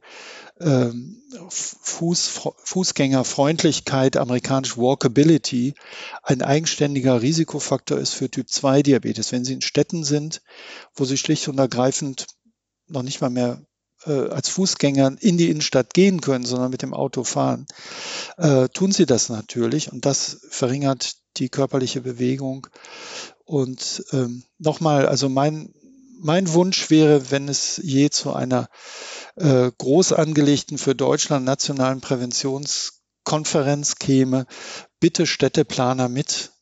ähm, Fuß, Fußgängerfreundlichkeit, amerikanisch Walkability, ein eigenständiger Risikofaktor ist für Typ 2 Diabetes. Wenn Sie in Städten sind, wo Sie schlicht und ergreifend noch nicht mal mehr äh, als Fußgänger in die Innenstadt gehen können, sondern mit dem Auto fahren, äh, tun Sie das natürlich und das verringert die körperliche Bewegung. Und ähm, nochmal, also mein mein Wunsch wäre, wenn es je zu einer äh, groß angelegten für Deutschland nationalen Präventionskonferenz käme, bitte Städteplaner mit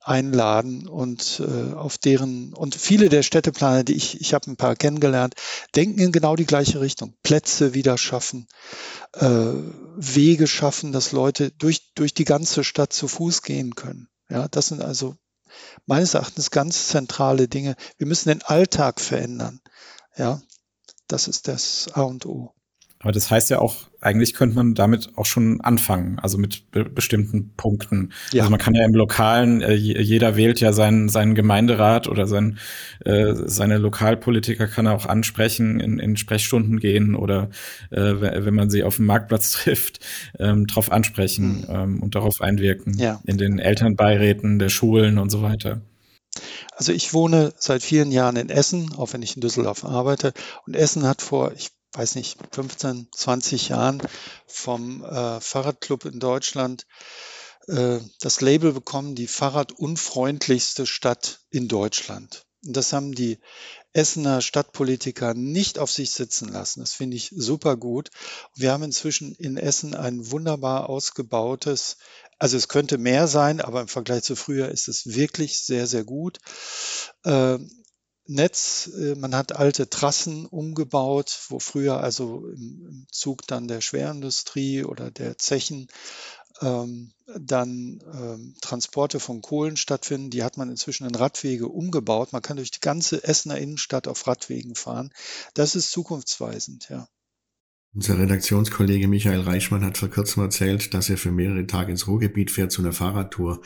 einladen und äh, auf deren und viele der Städteplaner, die ich, ich habe ein paar kennengelernt, denken in genau die gleiche Richtung. Plätze wieder schaffen, äh, Wege schaffen, dass Leute durch, durch die ganze Stadt zu Fuß gehen können. Ja, das sind also meines Erachtens ganz zentrale Dinge. Wir müssen den Alltag verändern. Ja, das ist das A und O. Aber das heißt ja auch, eigentlich könnte man damit auch schon anfangen, also mit be bestimmten Punkten. Ja. Also man kann ja im Lokalen, äh, jeder wählt ja seinen, seinen Gemeinderat oder sein, äh, seine Lokalpolitiker kann er auch ansprechen, in, in Sprechstunden gehen oder äh, wenn man sie auf dem Marktplatz trifft, ähm, darauf ansprechen mhm. ähm, und darauf einwirken. Ja. In den Elternbeiräten der Schulen und so weiter. Also ich wohne seit vielen Jahren in Essen, auch wenn ich in Düsseldorf arbeite. Und Essen hat vor, ich weiß nicht, 15, 20 Jahren vom äh, Fahrradclub in Deutschland äh, das Label bekommen, die Fahrradunfreundlichste Stadt in Deutschland. Und das haben die Essener Stadtpolitiker nicht auf sich sitzen lassen. Das finde ich super gut. Wir haben inzwischen in Essen ein wunderbar ausgebautes, also es könnte mehr sein, aber im Vergleich zu früher ist es wirklich sehr, sehr gut. Äh, Netz. Äh, man hat alte Trassen umgebaut, wo früher also im Zug dann der Schwerindustrie oder der Zechen ähm, dann ähm, Transporte von Kohlen stattfinden. Die hat man inzwischen in Radwege umgebaut. Man kann durch die ganze Essener Innenstadt auf Radwegen fahren. Das ist zukunftsweisend, ja. Unser Redaktionskollege Michael Reichmann hat vor kurzem erzählt, dass er für mehrere Tage ins Ruhrgebiet fährt zu einer Fahrradtour.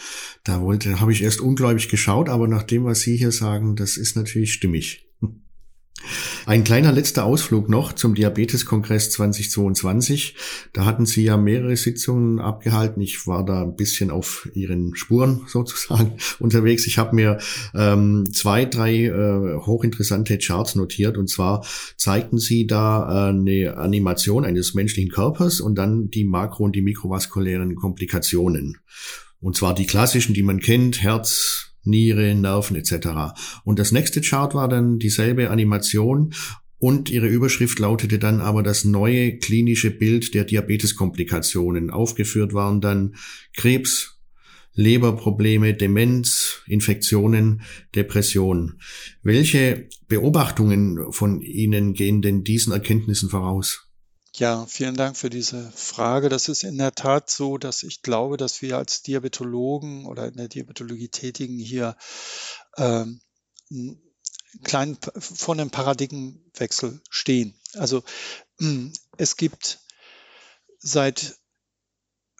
Da wollte, habe ich erst ungläubig geschaut, aber nach dem, was Sie hier sagen, das ist natürlich stimmig. Ein kleiner letzter Ausflug noch zum Diabeteskongress 2022. Da hatten Sie ja mehrere Sitzungen abgehalten. Ich war da ein bisschen auf Ihren Spuren sozusagen unterwegs. Ich habe mir ähm, zwei, drei äh, hochinteressante Charts notiert. Und zwar zeigten Sie da äh, eine Animation eines menschlichen Körpers und dann die makro- und die mikrovaskulären Komplikationen. Und zwar die klassischen, die man kennt, Herz, Niere, Nerven etc. Und das nächste Chart war dann dieselbe Animation und ihre Überschrift lautete dann aber das neue klinische Bild der Diabeteskomplikationen. Aufgeführt waren dann Krebs, Leberprobleme, Demenz, Infektionen, Depression. Welche Beobachtungen von Ihnen gehen denn diesen Erkenntnissen voraus? Ja, vielen Dank für diese Frage. Das ist in der Tat so, dass ich glaube, dass wir als Diabetologen oder in der Diabetologie Tätigen hier ähm, kleinen vor einem Paradigmenwechsel stehen. Also es gibt seit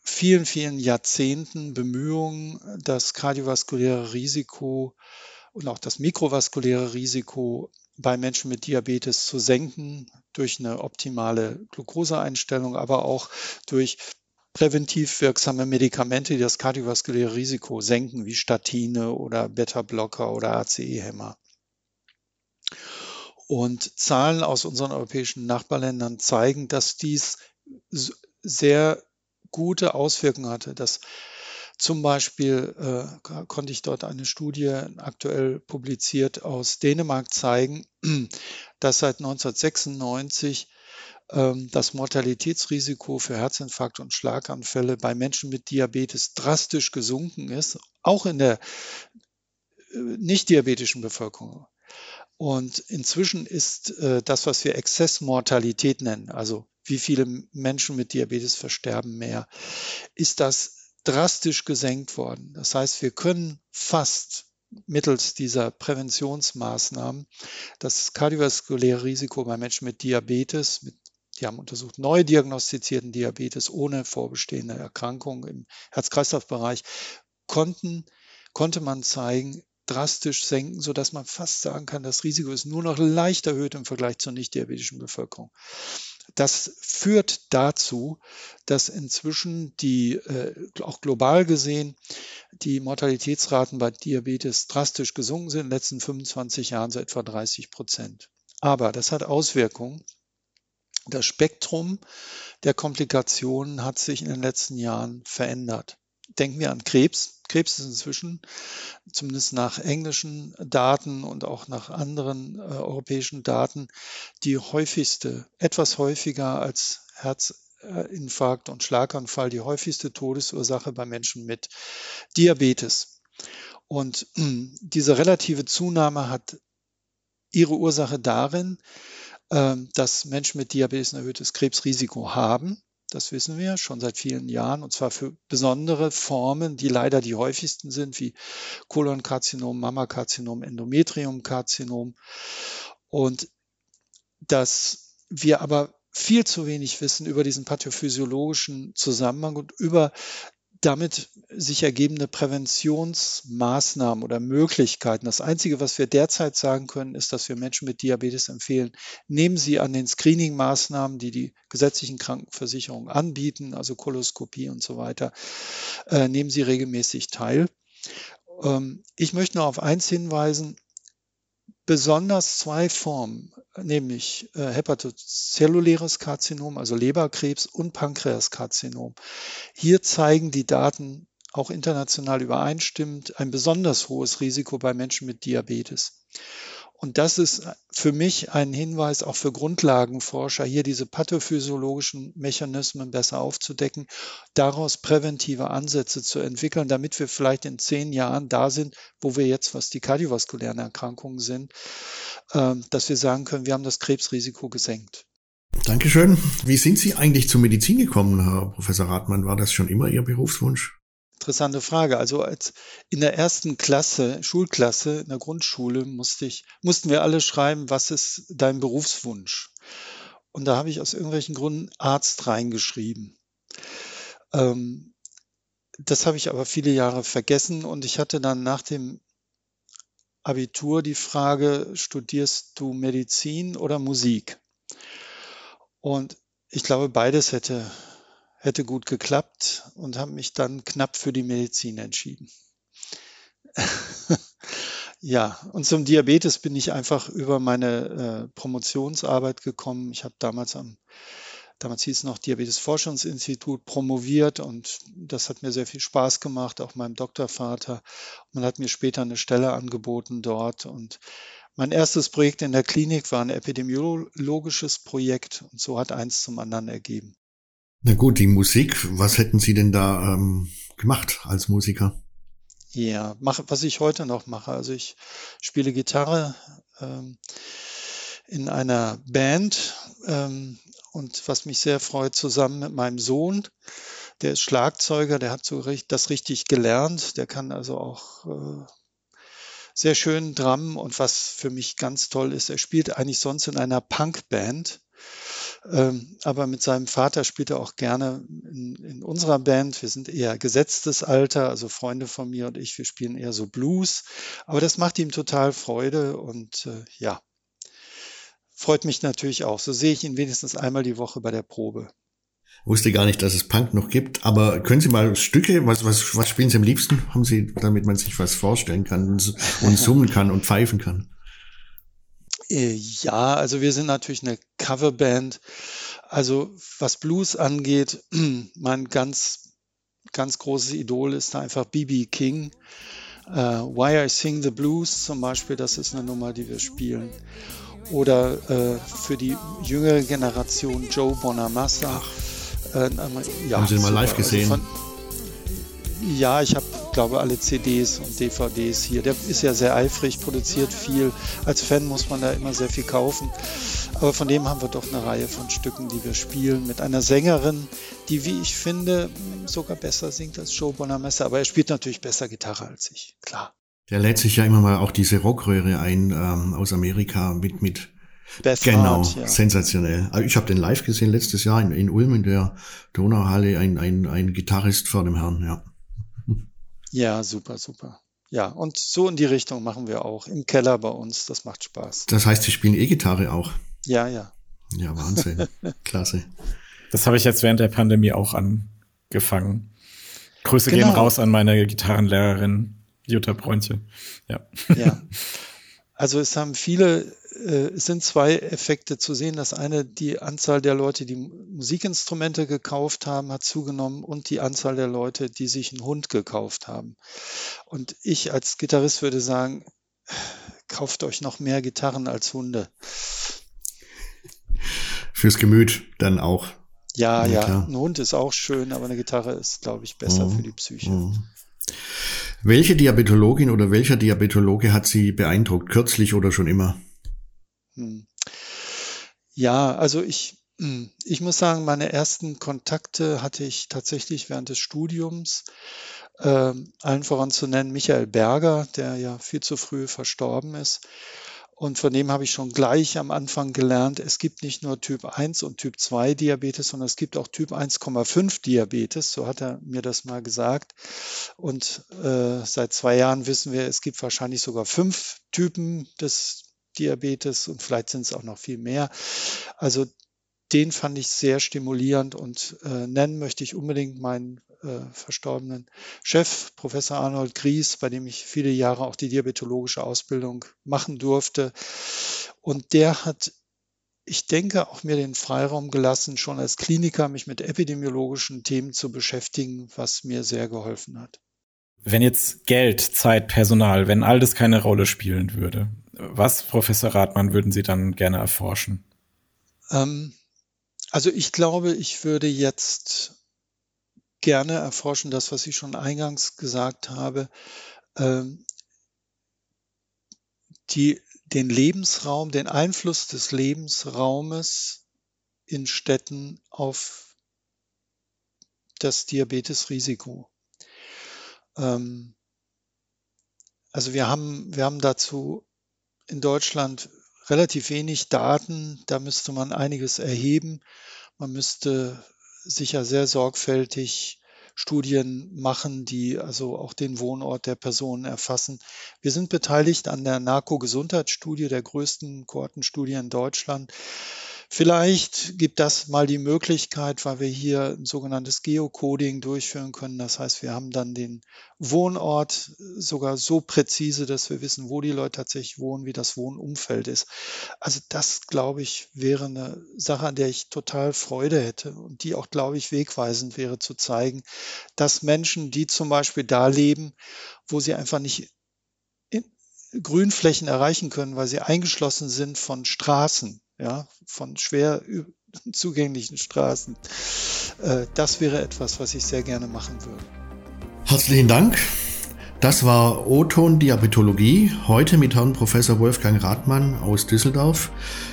vielen, vielen Jahrzehnten Bemühungen, das kardiovaskuläre Risiko und auch das mikrovaskuläre Risiko bei Menschen mit Diabetes zu senken durch eine optimale Glukoseeinstellung, aber auch durch präventiv wirksame Medikamente, die das kardiovaskuläre Risiko senken, wie Statine oder Beta-Blocker oder ACE-Hämmer. Und Zahlen aus unseren europäischen Nachbarländern zeigen, dass dies sehr gute Auswirkungen hatte, dass zum Beispiel äh, konnte ich dort eine Studie aktuell publiziert aus Dänemark zeigen, dass seit 1996 ähm, das Mortalitätsrisiko für Herzinfarkt und Schlaganfälle bei Menschen mit Diabetes drastisch gesunken ist, auch in der äh, nicht diabetischen Bevölkerung. Und inzwischen ist äh, das, was wir Exzessmortalität nennen, also wie viele Menschen mit Diabetes versterben mehr, ist das drastisch gesenkt worden. Das heißt, wir können fast mittels dieser Präventionsmaßnahmen das kardiovaskuläre Risiko bei Menschen mit Diabetes, mit, die haben untersucht neu diagnostizierten Diabetes ohne vorbestehende Erkrankung im Herz-Kreislauf-Bereich, konnten, konnte man zeigen, drastisch senken, sodass man fast sagen kann, das Risiko ist nur noch leicht erhöht im Vergleich zur nicht diabetischen Bevölkerung. Das führt dazu, dass inzwischen die, äh, auch global gesehen, die Mortalitätsraten bei Diabetes drastisch gesunken sind in den letzten 25 Jahren so etwa 30 Prozent. Aber das hat Auswirkungen. Das Spektrum der Komplikationen hat sich in den letzten Jahren verändert. Denken wir an Krebs. Krebs ist inzwischen, zumindest nach englischen Daten und auch nach anderen äh, europäischen Daten, die häufigste, etwas häufiger als Herzinfarkt und Schlaganfall, die häufigste Todesursache bei Menschen mit Diabetes. Und diese relative Zunahme hat ihre Ursache darin, ähm, dass Menschen mit Diabetes ein erhöhtes Krebsrisiko haben. Das wissen wir schon seit vielen Jahren und zwar für besondere Formen, die leider die häufigsten sind, wie Kolonkarzinom, Mammakarzinom, Endometriumkarzinom. Und dass wir aber viel zu wenig wissen über diesen pathophysiologischen Zusammenhang und über damit sich ergebende Präventionsmaßnahmen oder Möglichkeiten. Das Einzige, was wir derzeit sagen können, ist, dass wir Menschen mit Diabetes empfehlen, nehmen Sie an den Screening-Maßnahmen, die die gesetzlichen Krankenversicherungen anbieten, also Koloskopie und so weiter, äh, nehmen Sie regelmäßig teil. Ähm, ich möchte nur auf eins hinweisen, besonders zwei Formen, nämlich äh, hepatozelluläres Karzinom, also Leberkrebs und Pankreaskarzinom. Hier zeigen die Daten auch international übereinstimmend ein besonders hohes Risiko bei Menschen mit Diabetes. Und das ist für mich ein Hinweis auch für Grundlagenforscher, hier diese pathophysiologischen Mechanismen besser aufzudecken, daraus präventive Ansätze zu entwickeln, damit wir vielleicht in zehn Jahren da sind, wo wir jetzt, was die kardiovaskulären Erkrankungen sind, ähm, dass wir sagen können, wir haben das Krebsrisiko gesenkt. Dankeschön. Wie sind Sie eigentlich zur Medizin gekommen, Herr Professor Rathmann? War das schon immer Ihr Berufswunsch? Interessante Frage. Also als in der ersten Klasse, Schulklasse, in der Grundschule musste ich, mussten wir alle schreiben, was ist dein Berufswunsch? Und da habe ich aus irgendwelchen Gründen Arzt reingeschrieben. Ähm, das habe ich aber viele Jahre vergessen und ich hatte dann nach dem Abitur die Frage, studierst du Medizin oder Musik? Und ich glaube, beides hätte hätte gut geklappt und habe mich dann knapp für die Medizin entschieden. ja, und zum Diabetes bin ich einfach über meine äh, Promotionsarbeit gekommen. Ich habe damals am Damals hieß es noch Diabetes-Forschungsinstitut, promoviert und das hat mir sehr viel Spaß gemacht, auch meinem Doktorvater. Man hat mir später eine Stelle angeboten dort und mein erstes Projekt in der Klinik war ein epidemiologisches Projekt und so hat eins zum anderen ergeben. Na gut, die Musik, was hätten Sie denn da ähm, gemacht als Musiker? Ja, mach, was ich heute noch mache. Also ich spiele Gitarre ähm, in einer Band ähm, und was mich sehr freut, zusammen mit meinem Sohn, der ist Schlagzeuger, der hat so das richtig gelernt, der kann also auch äh, sehr schön Drum und was für mich ganz toll ist, er spielt eigentlich sonst in einer Punkband aber mit seinem Vater spielt er auch gerne in, in, unserer Band. Wir sind eher gesetztes Alter, also Freunde von mir und ich, wir spielen eher so Blues. Aber das macht ihm total Freude und äh, ja, freut mich natürlich auch. So sehe ich ihn wenigstens einmal die Woche bei der Probe. Wusste gar nicht, dass es Punk noch gibt, aber können Sie mal Stücke, was, was, was spielen Sie am liebsten? Haben Sie, damit man sich was vorstellen kann und, und summen kann und pfeifen kann? Äh, ja, also wir sind natürlich eine Coverband. Also was Blues angeht, mein ganz, ganz großes Idol ist da einfach B.B. King. Uh, Why I Sing the Blues zum Beispiel, das ist eine Nummer, die wir spielen. Oder uh, für die jüngere Generation Joe Bonamassa. Uh, ja, Haben Sie mal live also gesehen? Also von, ja, ich habe, glaube alle CDs und DVDs hier. Der ist ja sehr eifrig, produziert viel. Als Fan muss man da immer sehr viel kaufen. Aber von dem haben wir doch eine Reihe von Stücken, die wir spielen. Mit einer Sängerin, die, wie ich finde, sogar besser singt als Joe Bonamessa. Aber er spielt natürlich besser Gitarre als ich, klar. Der lädt sich ja immer mal auch diese Rockröhre ein ähm, aus Amerika mit, mit Beth genau, Hart, ja. sensationell. Ich habe den live gesehen letztes Jahr in, in Ulm in der Donauhalle, ein, ein, ein Gitarrist vor dem Herrn, ja. Ja, super, super. Ja, und so in die Richtung machen wir auch. Im Keller bei uns. Das macht Spaß. Das heißt, Sie spielen E-Gitarre auch? Ja, ja. Ja, Wahnsinn. Klasse. Das habe ich jetzt während der Pandemie auch angefangen. Grüße genau. gehen raus an meine Gitarrenlehrerin Jutta Bräunche. Ja. Ja. Also es haben viele äh, es sind zwei Effekte zu sehen. Das eine, die Anzahl der Leute, die Musikinstrumente gekauft haben, hat zugenommen und die Anzahl der Leute, die sich einen Hund gekauft haben. Und ich als Gitarrist würde sagen, kauft euch noch mehr Gitarren als Hunde. Fürs Gemüt dann auch. Ja, ja, ja. ein Hund ist auch schön, aber eine Gitarre ist, glaube ich, besser mhm. für die Psyche. Mhm. Welche Diabetologin oder welcher Diabetologe hat Sie beeindruckt, kürzlich oder schon immer? Hm. Ja, also ich, hm, ich muss sagen, meine ersten Kontakte hatte ich tatsächlich während des Studiums. Äh, allen voran zu nennen Michael Berger, der ja viel zu früh verstorben ist. Und von dem habe ich schon gleich am Anfang gelernt, es gibt nicht nur Typ 1 und Typ 2 Diabetes, sondern es gibt auch Typ 1,5 Diabetes. So hat er mir das mal gesagt. Und äh, seit zwei Jahren wissen wir, es gibt wahrscheinlich sogar fünf Typen des Diabetes und vielleicht sind es auch noch viel mehr. Also den fand ich sehr stimulierend und äh, nennen möchte ich unbedingt meinen äh, verstorbenen Chef, Professor Arnold Gries, bei dem ich viele Jahre auch die diabetologische Ausbildung machen durfte. Und der hat, ich denke, auch mir den Freiraum gelassen, schon als Kliniker mich mit epidemiologischen Themen zu beschäftigen, was mir sehr geholfen hat. Wenn jetzt Geld, Zeit, Personal, wenn all das keine Rolle spielen würde, was, Professor Rathmann, würden Sie dann gerne erforschen? Ähm, also ich glaube, ich würde jetzt gerne erforschen, das, was ich schon eingangs gesagt habe, ähm, die, den Lebensraum, den Einfluss des Lebensraumes in Städten auf das Diabetesrisiko. Ähm, also wir haben, wir haben dazu in Deutschland relativ wenig Daten. Da müsste man einiges erheben. Man müsste sicher sehr sorgfältig Studien machen, die also auch den Wohnort der Personen erfassen. Wir sind beteiligt an der Narko-Gesundheitsstudie, der größten Kohortenstudie in Deutschland. Vielleicht gibt das mal die Möglichkeit, weil wir hier ein sogenanntes Geocoding durchführen können. Das heißt, wir haben dann den Wohnort sogar so präzise, dass wir wissen, wo die Leute tatsächlich wohnen, wie das Wohnumfeld ist. Also das, glaube ich, wäre eine Sache, an der ich total Freude hätte und die auch, glaube ich, wegweisend wäre zu zeigen, dass Menschen, die zum Beispiel da leben, wo sie einfach nicht Grünflächen erreichen können, weil sie eingeschlossen sind von Straßen, ja, von schwer zugänglichen Straßen. Äh, das wäre etwas, was ich sehr gerne machen würde. Herzlichen Dank. Das war O-Ton Diabetologie, heute mit Herrn Professor Wolfgang Rathmann aus Düsseldorf.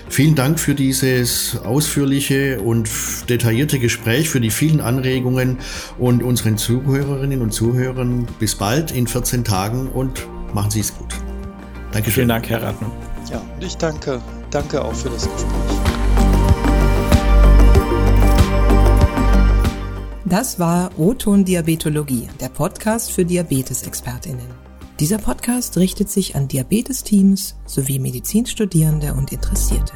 Vielen Dank für dieses ausführliche und detaillierte Gespräch, für die vielen Anregungen und unseren Zuhörerinnen und Zuhörern bis bald in 14 Tagen und machen Sie es gut. Dankeschön. Vielen Dank, Herr Rathmann. Ja, und ich danke Danke auch für das Gespräch. Das war O-Ton Diabetologie, der Podcast für Diabetesexpertinnen. Dieser Podcast richtet sich an Diabetesteams sowie Medizinstudierende und Interessierte.